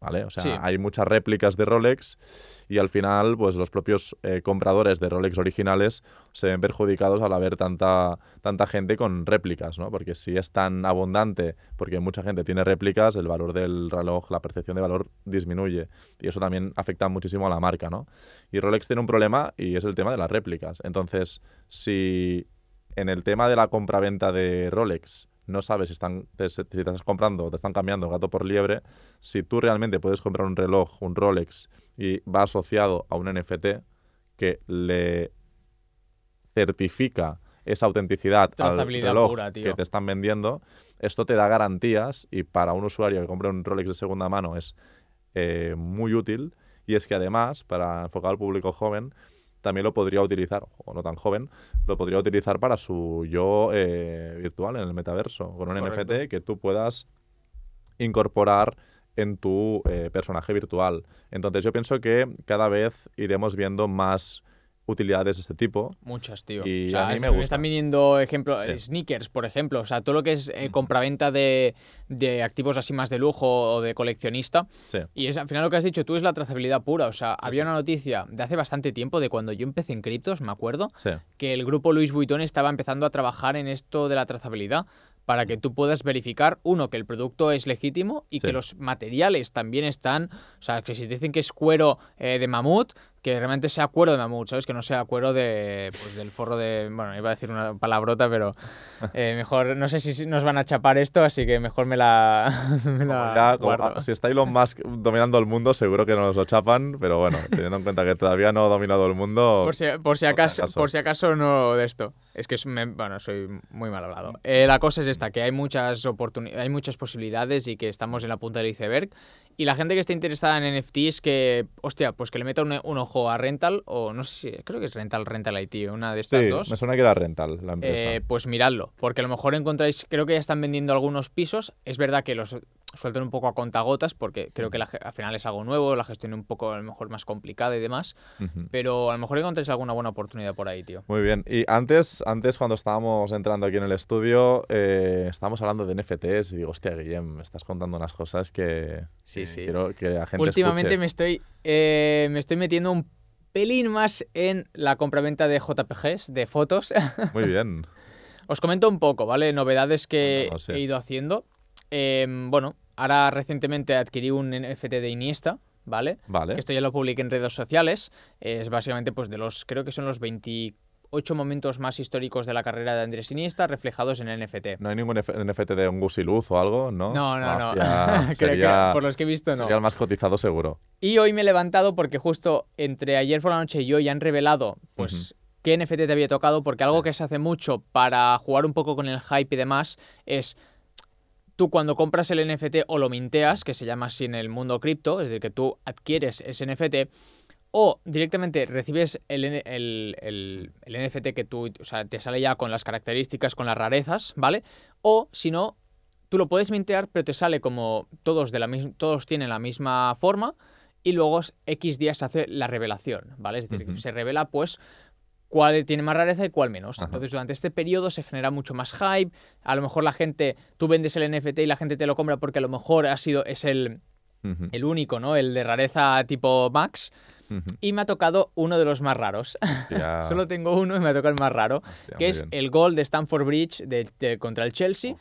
¿Vale? O sea, Sí. hay muchas réplicas de Rolex y al final, pues los propios eh, compradores de Rolex originales se ven perjudicados al haber tanta, tanta gente con réplicas, ¿no? Porque si es tan abundante, porque mucha gente tiene réplicas, el valor del reloj, la percepción de valor disminuye. Y eso también afecta muchísimo a la marca, ¿no? Y Rolex tiene un problema y es el tema de las réplicas. Entonces, si en el tema de la compraventa de Rolex no sabes si, están, te, si te estás comprando o te están cambiando gato por liebre, si tú realmente puedes comprar un reloj, un Rolex, y va asociado a un NFT que le certifica esa autenticidad al reloj pura, que te están vendiendo, esto te da garantías y para un usuario que compre un Rolex de segunda mano es eh, muy útil. Y es que además, para enfocar al público joven, también lo podría utilizar, o no tan joven, lo podría utilizar para su yo eh, virtual en el metaverso, con un Correcto. NFT que tú puedas incorporar en tu eh, personaje virtual. Entonces yo pienso que cada vez iremos viendo más utilidades de este tipo. Muchas, tío. Y o sea, a mí me gusta. están viniendo ejemplos, Sí. sneakers, por ejemplo. O sea, todo lo que es eh, compraventa de, de activos así más de lujo o de coleccionista. Sí. Y es, al final lo que has dicho tú es la trazabilidad pura. O sea, había una noticia de hace bastante tiempo, de cuando yo empecé en criptos, me acuerdo, que el grupo Louis Vuitton estaba empezando a trabajar en esto de la trazabilidad para que tú puedas verificar, uno, que el producto es legítimo y Sí. que los materiales también están, o sea, que si te dicen que es cuero eh, de mamut, que realmente sea cuero de mamut, ¿sabes? Que no sea cuero de, pues, del forro de, bueno, iba a decir una palabrota, pero eh, mejor, no sé si nos van a chapar esto, así que mejor me la, me la Ya, si está Elon Musk dominando el mundo, seguro que nos lo chapan, pero bueno, teniendo en cuenta que todavía no ha dominado el mundo. Por si, por si si acaso, acaso. por si acaso no de esto. Es que es- me- bueno, soy muy mal hablado. Eh, la cosa es esta, que hay muchas hay muchas posibilidades y que estamos en la punta del iceberg. Y la gente que esté interesada en NFTs que, hostia, pues que le meta un, un ojo a Rental, o no sé si, creo que es Rental, Rental IT, una de estas sí, dos. me suena que era Rental la empresa. Eh, pues miradlo, porque a lo mejor encontráis, creo que ya están vendiendo algunos pisos. Es verdad que los sueltan un poco a contagotas, porque creo que la al final es algo nuevo, la gestión un poco a lo mejor más complicada y demás. Pero a lo mejor encontráis alguna buena oportunidad por ahí, tío. Muy bien. Y antes, antes cuando estábamos entrando aquí en el estudio, eh, estábamos hablando de NFTs y digo, hostia, Guillem, me estás contando unas cosas que, Sí, que sí. quiero que la gente Últimamente escuche. me estoy, eh, me estoy metiendo un pelín más en la compraventa de JPGs, de fotos. Muy bien. Os comento un poco, ¿vale? Novedades que he ido haciendo. Em, bueno, ahora recientemente adquirí un NFT de Iniesta, ¿vale? Vale. Que esto ya lo publiqué en redes sociales. Es básicamente, pues, de los, creo que son los 28 momentos más históricos de la carrera de Andrés Iniesta reflejados en NFT. No hay ningún F- NFT de un gusiluz o algo, ¿no? No, no, no. Creo que por los que he visto, no. sería el más cotizado seguro. Y hoy me he levantado porque justo entre ayer por la noche y hoy han revelado, pues, qué NFT te había tocado, porque algo que se hace mucho para jugar un poco con el hype y demás es tú cuando compras el NFT o lo minteas, que se llama así en el mundo cripto, es decir, que tú adquieres ese NFT, o directamente recibes el, el- el- el NFT que tú, o sea, te sale ya con las características, con las rarezas, ¿vale? O si no, tú lo puedes mintear, pero te sale como todos, de la todos tienen la misma forma y luego X días se hace la revelación, ¿vale? Es decir, se revela pues cuál tiene más rareza y cuál menos. Ajá. Entonces, durante este periodo se genera mucho más hype. A lo mejor la gente, tú vendes el NFT y la gente te lo compra porque a lo mejor ha sido, es el, el único, ¿no? El de rareza tipo Max. Y me ha tocado uno de los más raros. Solo tengo uno y me ha tocado el más raro, hostia, que es bien. el gol de Stanford Bridge de- de- contra el Chelsea.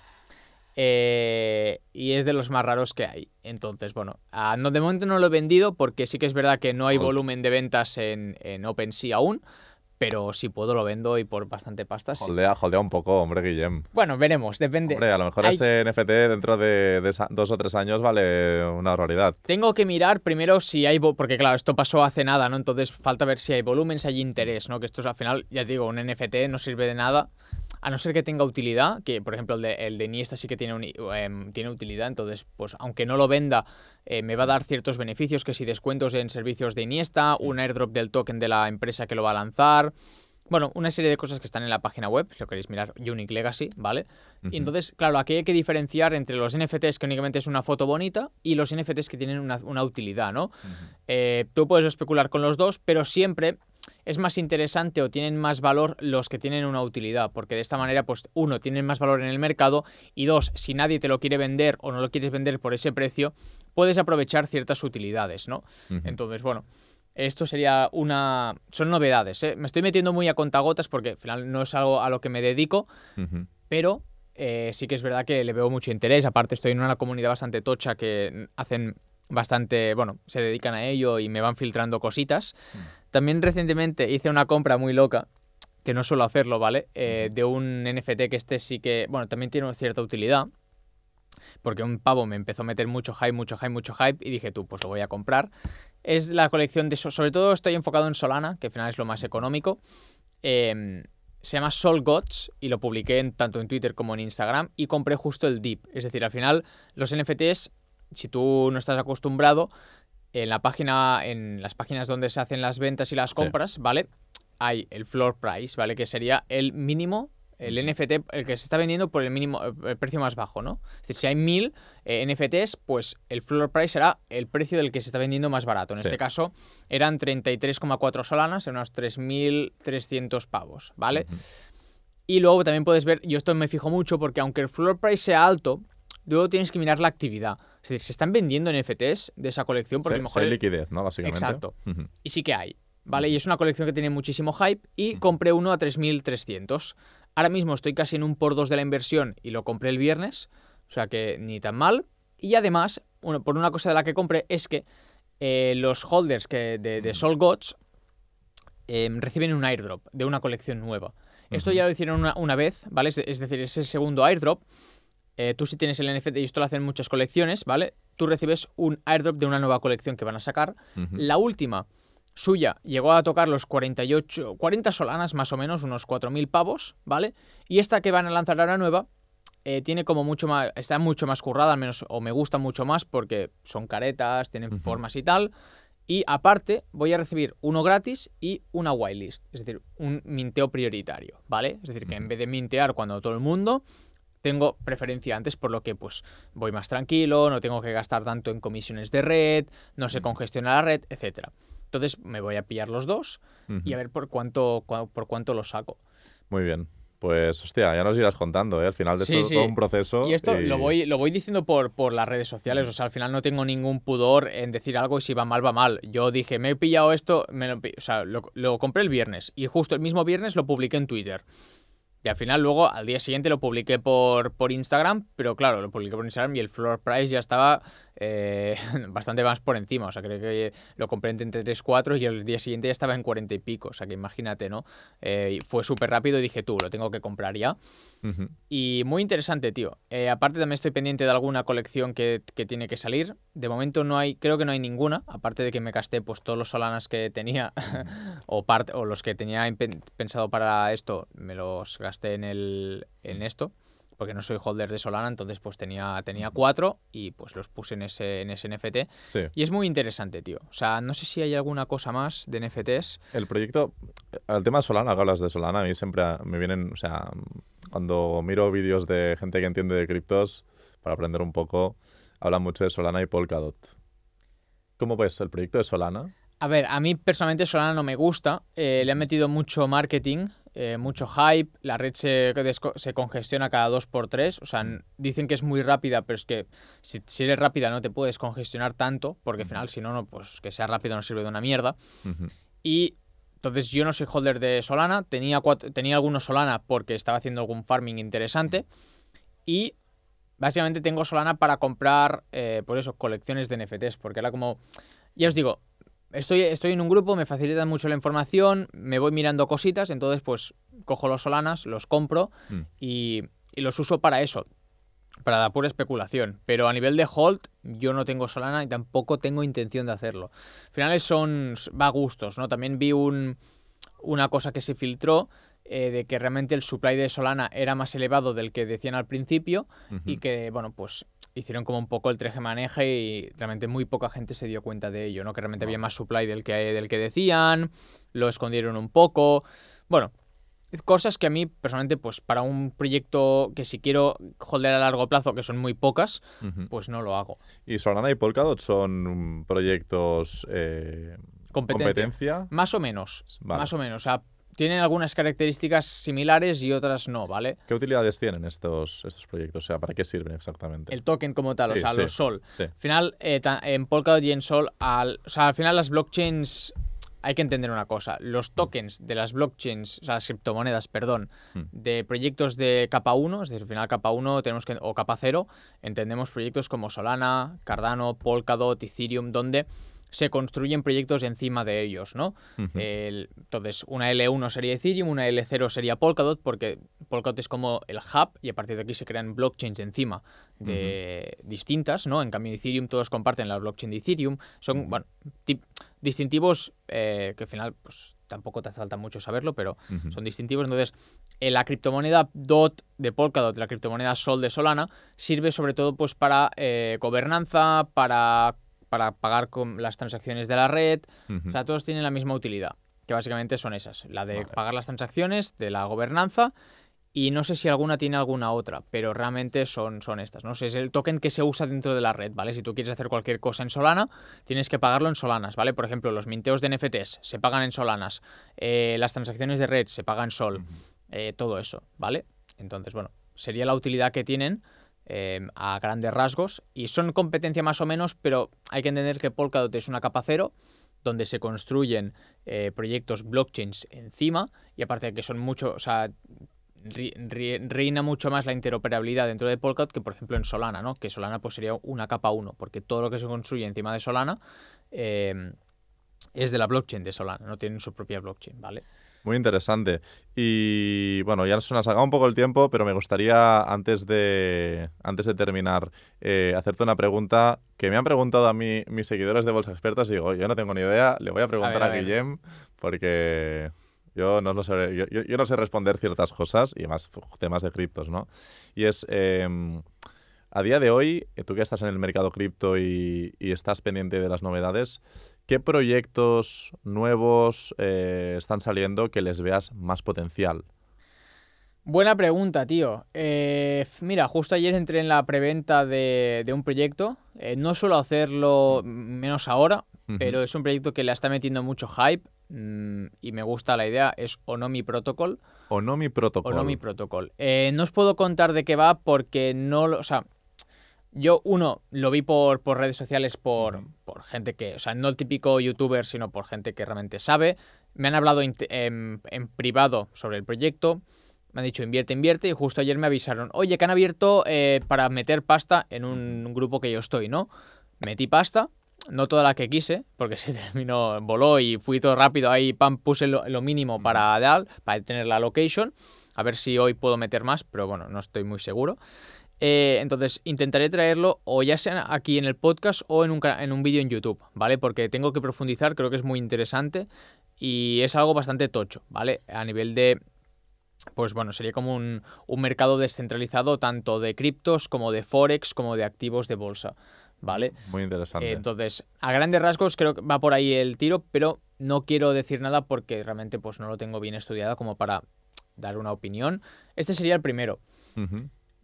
Eh, y es de los más raros que hay. Entonces, bueno, ah, no, de momento no lo he vendido porque sí que es verdad que no hay volumen de ventas en, en OpenSea aún. Pero si puedo lo vendo y por bastante pasta. sí. Holdea, holdea un poco, hombre, Guillem. Bueno, veremos, depende. Hombre, a lo mejor Hay- ese NFT dentro de, dos o tres años vale una barbaridad. Tengo que mirar primero si hay, porque claro, esto pasó hace nada, ¿no? Entonces falta ver si hay volumen, si hay interés, ¿no? Que esto es, al final, ya te digo, un NFT no sirve de nada, a no ser que tenga utilidad, que por ejemplo el de, el de Iniesta sí que tiene, un- em, tiene utilidad, entonces pues aunque no lo venda, eh, me va a dar ciertos beneficios, que si descuentos en servicios de Iniesta, un airdrop del token de la empresa que lo va a lanzar. Bueno, una serie de cosas que están en la página web, si lo queréis mirar, Unique Legacy, ¿vale? Ujú. Y entonces, claro, aquí hay que diferenciar entre los NFTs que únicamente es una foto bonita y los NFTs que tienen una, una utilidad, ¿no? Eh, tú puedes especular con los dos, pero siempre es más interesante o tienen más valor los que tienen una utilidad, porque de esta manera, pues, uno, tienen más valor en el mercado y dos, si nadie te lo quiere vender o no lo quieres vender por ese precio, puedes aprovechar ciertas utilidades, ¿no? Entonces, bueno, esto sería una... Son novedades, ¿eh? Me estoy metiendo muy a contagotas porque al final no es algo a lo que me dedico, pero eh, sí que es verdad que le veo mucho interés. Aparte, estoy en una comunidad bastante tocha que hacen bastante, bueno, se dedican a ello y me van filtrando cositas. También recientemente hice una compra muy loca, que no suelo hacerlo, ¿vale? Eh, de un NFT que este sí que, bueno, también tiene una cierta utilidad. Porque un pavo me empezó a meter mucho hype, mucho hype, mucho hype y dije, tú, pues lo voy a comprar. Es la colección de, so- sobre todo estoy enfocado en Solana, que al final es lo más económico. Em, se llama Sol Gods y lo publiqué en- tanto en Twitter como en Instagram y compré justo el dip. Es decir, al final los NFTs, si tú no estás acostumbrado, en la página, en las páginas donde se hacen las ventas y las compras, ¿vale? Hay el floor price, ¿vale? Que sería el mínimo, el NFT, el que se está vendiendo por el mínimo, el precio más bajo, ¿no? Es decir, si hay mil eh, NFTs, pues el floor price será el precio del que se está vendiendo más barato. En Sí. este caso eran 33,4 solanas, en unos 3.300 pavos, ¿vale? Y luego también puedes ver, yo esto me fijo mucho porque aunque el floor price sea alto, luego tienes que mirar la actividad. Es decir, se están vendiendo NFTs de esa colección porque Sí, a lo mejor... hay el- liquidez, ¿no? Básicamente. Exacto. Y sí que hay, ¿vale? Y es una colección que tiene muchísimo hype y compré uno a 3.300. Ahora mismo estoy casi en un por dos de la inversión y lo compré el viernes, o sea que ni tan mal. Y además, bueno, por una cosa de la que compré es que eh, los holders que de, de Sol Gods em, reciben un airdrop de una colección nueva. Esto ya lo hicieron una, una vez, ¿vale? Es, es decir, es el segundo airdrop. Eh, tú si tienes el NFT, y esto lo hacen en muchas colecciones, ¿vale? Tú recibes un airdrop de una nueva colección que van a sacar. La última suya llegó a tocar los 48, 40 solanas más o menos, unos 4.000 pavos, ¿vale? Y esta que van a lanzar ahora nueva eh, tiene como mucho más, está mucho más currada, al menos, o me gusta mucho más porque son caretas, tienen formas y tal. Y aparte voy a recibir uno gratis y una whitelist, es decir, un minteo prioritario, ¿vale? Es decir, que en vez de mintear cuando todo el mundo, tengo preferencia antes, por lo que pues voy más tranquilo, no tengo que gastar tanto en comisiones de red, no se congestiona la red, etcétera. Entonces me voy a pillar los dos y a ver por cuánto, por cuánto los saco. Muy bien. Pues, hostia, ya nos irás contando, ¿eh? Al final de Sí, esto es sí. todo un proceso. Y esto lo voy, lo voy diciendo por, por las redes sociales, o sea, al final no tengo ningún pudor en decir algo y si va mal, va mal. Yo dije, me he pillado esto, me lo, o sea, lo, lo compré el viernes y justo el mismo viernes lo publiqué en Twitter. Y al final luego, al día siguiente lo publiqué por, por Instagram, pero claro, lo publiqué por Instagram y el floor price ya estaba eh, bastante más por encima. O sea, creo que lo compré entre 3, 4 y el día siguiente ya estaba en 40 y pico. O sea, que imagínate, ¿no? Eh, fue súper rápido y dije, tú, lo tengo que comprar ya. Ujú. Y muy interesante, tío. Eh, aparte también estoy pendiente de alguna colección que, que tiene que salir. De momento no hay, creo que no hay ninguna, aparte de que me gasté pues todos los solanas que tenía o parte o los que tenía pensado para esto, me los gasté en el en esto, porque no soy holder de Solana, entonces pues tenía tenía cuatro y pues los puse en ese en ese NFT Sí. y es muy interesante, tío. O sea, no sé si hay alguna cosa más de NFTs. El proyecto, el tema de Solana, que hablas de Solana, a mí siempre me vienen, o sea, cuando miro vídeos de gente que entiende de criptos, para aprender un poco, hablan mucho de Solana y Polkadot. ¿Cómo ves el proyecto de Solana? A ver, a mí personalmente Solana no me gusta. eh, le han metido mucho marketing, eh, mucho hype. La red se, se congestiona cada dos por tres. O sea, dicen que es muy rápida, pero es que si, si eres rápida no te puedes congestionar tanto, porque al final, si no, no, pues que sea rápido no sirve de una mierda. Y entonces yo no soy holder de Solana. Tenía, tenía algunos Solana porque estaba haciendo algún farming interesante. Y básicamente tengo Solana para comprar, eh, por eso, colecciones de NFTs. Porque era como, ya os digo, estoy, estoy en un grupo, me facilitan mucho la información, me voy mirando cositas, entonces pues cojo los Solanas, los compro Mm. y, y los uso para eso. Para la pura especulación. Pero a nivel de hold, yo no tengo Solana y tampoco tengo intención de hacerlo. Al final son. va a gustos, ¿no? También vi un, una cosa que se filtró eh, de que realmente el supply de Solana era más elevado del que decían al principio y que, bueno, pues hicieron como un poco el treje maneje y realmente muy poca gente se dio cuenta de ello, ¿no? Que realmente había más supply del que, del que decían, lo escondieron un poco. Bueno, cosas que a mí, personalmente, pues para un proyecto que si quiero holder a largo plazo, que son muy pocas, pues no lo hago. ¿Y Solana y Polkadot son proyectos eh, Competencia. competencia? Más o menos, Vale. más o menos. O sea, tienen algunas características similares y otras no, ¿vale? ¿Qué utilidades tienen estos, estos proyectos? O sea, ¿para qué sirven exactamente? El token como tal, o sea, sí, los Sol. sí. Al final, eh, en Polkadot y en Sol, al, o sea, al final las blockchains, hay que entender una cosa, los tokens de las blockchains, o sea, las criptomonedas, perdón, Mm. de proyectos de capa 1, es decir, al final capa 1 tenemos que, o capa 0, entendemos proyectos como Solana, Cardano, Polkadot, Ethereum, donde se construyen proyectos encima de ellos, ¿no? El- entonces, una L1 sería Ethereum, una L0 sería Polkadot, porque Polkadot es como el hub y a partir de aquí se crean blockchains encima de distintas, ¿no? En cambio, Ethereum todos comparten la blockchain de Ethereum. Son, bueno, distintivos eh, que al final, pues tampoco te hace falta mucho saberlo, pero son distintivos. Entonces, eh, la criptomoneda DOT de Polkadot, la criptomoneda Sol de Solana, sirve sobre todo pues para eh, gobernanza, para, para pagar con las transacciones de la red, o sea, todos tienen la misma utilidad, que básicamente son esas, la de Vale. pagar las transacciones, de la gobernanza, y no sé si alguna tiene alguna otra, pero realmente son, son estas, ¿no? O sea, es el token que se usa dentro de la red, ¿vale? Si tú quieres hacer cualquier cosa en Solana, tienes que pagarlo en Solanas, ¿vale? Por ejemplo, los minteos de NFTs se pagan en Solanas, eh, las transacciones de red se pagan en Sol, eh, todo eso, ¿vale? Entonces, bueno, sería la utilidad que tienen eh, a grandes rasgos y son competencia más o menos, pero hay que entender que Polkadot es una capa cero donde se construyen eh, proyectos blockchains encima y aparte de que son mucho, o sea, reina mucho más la interoperabilidad dentro de Polkadot que por ejemplo en Solana, ¿no? Que Solana pues sería una capa 1 porque todo lo que se construye encima de Solana eh, es de la blockchain de Solana, no tienen su propia blockchain, ¿vale? Muy interesante. Y bueno, ya se nos ha acabado un poco el tiempo, pero me gustaría, antes de, antes de terminar, eh, hacerte una pregunta que me han preguntado a mí mis seguidores de Bolsa Expertas. Y digo, yo no tengo ni idea, le voy a preguntar ver, a, a ver. Guillem, porque yo no, lo sé, yo, yo- yo no sé responder ciertas cosas, y más temas de criptos, ¿no? Y es, em, a día de hoy, eh, tú que estás en el mercado cripto y, y estás pendiente de las novedades, ¿Qué proyectos nuevos eh, están saliendo que les veas más potencial? Buena pregunta, tío. Eh, mira, justo ayer entré en la preventa de, de un proyecto. Eh, no suelo hacerlo, menos ahora, pero es un proyecto que le está metiendo mucho hype mm, y me gusta la idea. Es Onomi Protocol. Onomi Protocol. Onomi Protocol. Eh, no os puedo contar de qué va porque no lo. O sea, yo, uno, lo vi por, por redes sociales por, por gente que. O sea, no el típico youtuber, sino por gente que realmente sabe. Me han hablado en, en privado sobre el proyecto. Me han dicho invierte, invierte. Y justo ayer me avisaron, oye, que han abierto eh, para meter pasta en un grupo que yo estoy, ¿no? Metí pasta. No toda la que quise, porque se terminó, voló y fui todo rápido. Ahí, pam, puse lo, lo mínimo para dar, para tener la location. A ver si hoy puedo meter más, pero bueno, no estoy muy seguro. Eh, entonces, intentaré traerlo o ya sea aquí en el podcast o en un, en un vídeo en YouTube, ¿vale? Porque tengo que profundizar, creo que es muy interesante y es algo bastante tocho, ¿vale? A nivel de... Pues bueno, sería como un, un mercado descentralizado tanto de criptos como de forex como de activos de bolsa, ¿vale? Muy interesante. Eh, entonces, a grandes rasgos creo que va por ahí el tiro, pero no quiero decir nada porque realmente pues no lo tengo bien estudiado como para dar una opinión. Este sería el primero.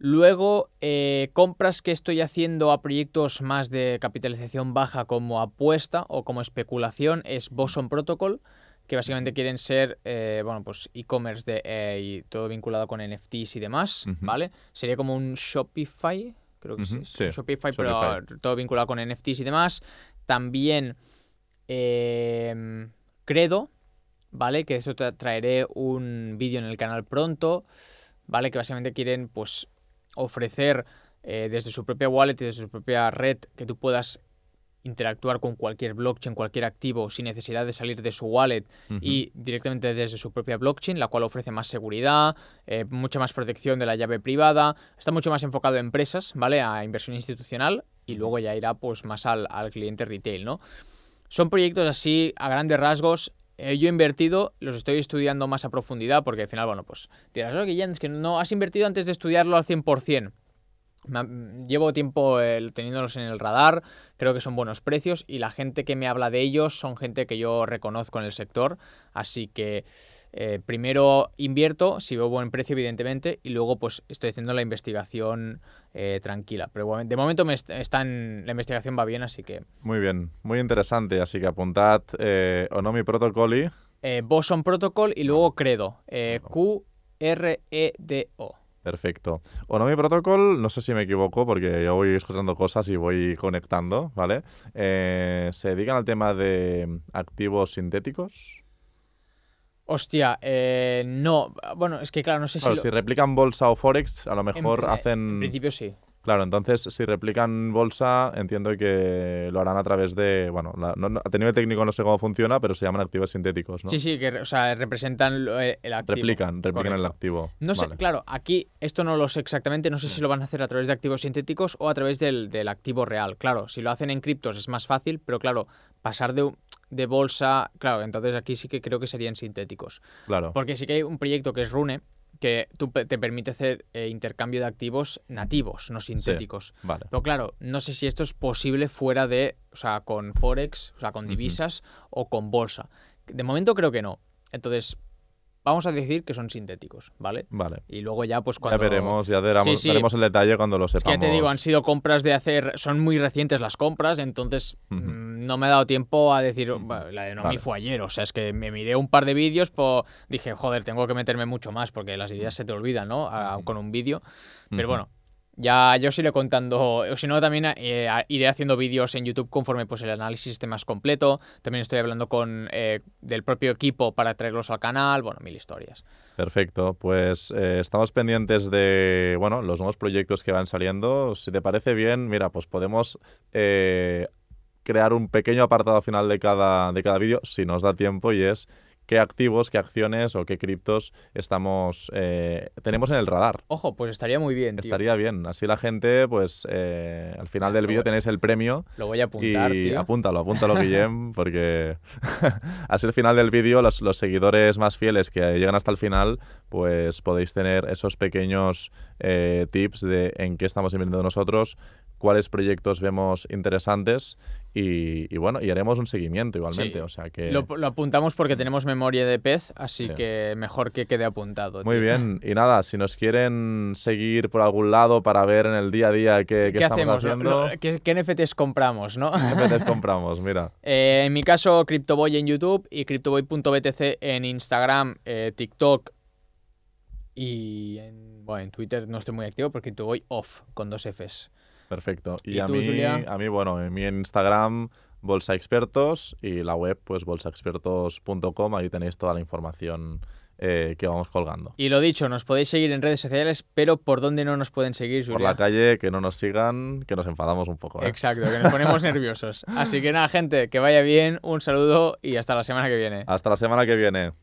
Luego, eh, compras que estoy haciendo a proyectos más de capitalización baja como apuesta o como especulación es Boson Protocol, que básicamente quieren ser, eh, bueno, pues e-commerce de, eh, y todo vinculado con NFTs y demás. ¿vale? Sería como un Shopify, creo que es sí, Shopify, pero Shopify. todo vinculado con NFTs y demás. También eh, Credo, ¿vale? Que eso tra- traeré un vídeo en el canal pronto, ¿vale? Que básicamente quieren, pues, ofrecer eh, desde su propia wallet y desde su propia red que tú puedas interactuar con cualquier blockchain, cualquier activo sin necesidad de salir de su wallet y directamente desde su propia blockchain, la cual ofrece más seguridad, eh, mucha más protección de la llave privada, está mucho más enfocado a empresas, ¿vale? A inversión institucional y luego ya irá pues más al, al cliente retail, ¿no? Son proyectos así a grandes rasgos. Eh, yo he invertido, los estoy estudiando más a profundidad porque al final, bueno, pues dirás, oye, es que no has invertido antes de estudiarlo al 100%. Llevo tiempo eh, teniéndolos en el radar, creo que son buenos precios y la gente que me habla de ellos son gente que yo reconozco en el sector, así que eh, primero invierto, si veo buen precio evidentemente, y luego pues estoy haciendo la investigación eh, tranquila. Pero de momento me est- está en- la investigación va bien, así que Muy bien, muy interesante. Así que apuntad Onomi Protocoli. eh, Boson Protocol y luego Credo, Q-R-E-D-O. Perfecto. Onomi Protocol, no sé si me equivoco porque yo voy escuchando cosas y voy conectando, ¿vale? Eh, se dedican al tema de activos sintéticos. Hostia, eh, no, bueno, es que claro, no sé Claro, si... lo- si replican bolsa o forex, a lo en- mejor en hacen... principio sí. Claro, entonces si replican bolsa, entiendo que lo harán a través de... Bueno, la- no- no- a nivel técnico no sé cómo funciona, pero se llaman activos sintéticos, ¿no? Sí, sí, que o sea, representan eh, el activo. Replican, replican el activo. No sé, claro, aquí esto no lo sé exactamente, no sé si lo van a hacer a través de activos sintéticos o a través del, del activo real. Claro, si lo hacen en criptos es más fácil, pero claro, pasar de, de bolsa, claro, entonces aquí sí que creo que serían sintéticos. Claro. Porque sí que hay un proyecto que es Rune, que tú te permite hacer eh, intercambio de activos nativos, no sintéticos. Vale. Pero claro, no sé si esto es posible fuera de, o sea, con Forex, o sea, con divisas o con bolsa. De momento creo que no. Entonces, vamos a decir que son sintéticos, ¿vale? Vale. Y luego ya, pues cuando... Ya veremos, ya veremos, Sí, sí. veremos el detalle cuando lo Es que sepamos. ya te digo, han sido compras de hacer, son muy recientes las compras, entonces mm, no me ha dado tiempo a decir, "Bueno, la de Nomi Vale. fue ayer, o sea, es que me miré un par de vídeos, pues dije, joder, tengo que meterme mucho más porque las ideas se te olvidan, ¿no? A- con un vídeo, pero bueno. Ya yo os iré contando, o si no, también eh, iré haciendo vídeos en YouTube conforme pues el análisis esté más completo. También estoy hablando con eh, del propio equipo para traerlos al canal, bueno, mil historias. Perfecto, pues eh, estamos pendientes de bueno, los nuevos proyectos que van saliendo. Si te parece bien, mira, pues podemos eh, crear un pequeño apartado final de cada, de cada vídeo, si nos da tiempo, y es qué activos, qué acciones o qué criptos estamos eh, tenemos en el radar. Ojo, pues estaría muy bien, tío. Estaría bien. Así la gente, pues eh, al final del vídeo tenéis el premio Lo voy a apuntar, y tío. apúntalo, apúntalo, Guillem, porque así al final del vídeo los, los seguidores más fieles que llegan hasta el final, pues podéis tener esos pequeños eh, tips de en qué estamos invirtiendo nosotros, cuáles proyectos vemos interesantes y, y bueno, y haremos un seguimiento igualmente. Sí. O sea que... Lo, lo apuntamos porque tenemos memoria de pez, así Sí. que mejor que quede apuntado. Muy tío. bien, y nada, si nos quieren seguir por algún lado para ver en el día a día qué, qué ¿Qué, estamos hacemos? Lo- haciendo, lo- ¿qué, qué NFTs compramos, no? ¿qué veces compramos? Mira, Eh, en mi caso, CryptoBoy en YouTube y CryptoBoy.btc en Instagram, eh, TikTok y en, bueno, en Twitter no estoy muy activo porque CryptoBoy off con dos Fs. Perfecto. Y, ¿Y a, tú, mí, Julia? a mí, bueno, en mi Instagram, Bolsa Expertos, y la web, pues bolsaexpertos.com, ahí tenéis toda la información eh, que vamos colgando. Y lo dicho, nos podéis seguir en redes sociales, pero ¿por dónde no nos pueden seguir, Por la calle, que no nos sigan, que nos enfadamos un poco. ¿eh? Exacto, que nos ponemos nerviosos. Así que nada, gente, que vaya bien, un saludo y hasta la semana que viene. Hasta la semana que viene.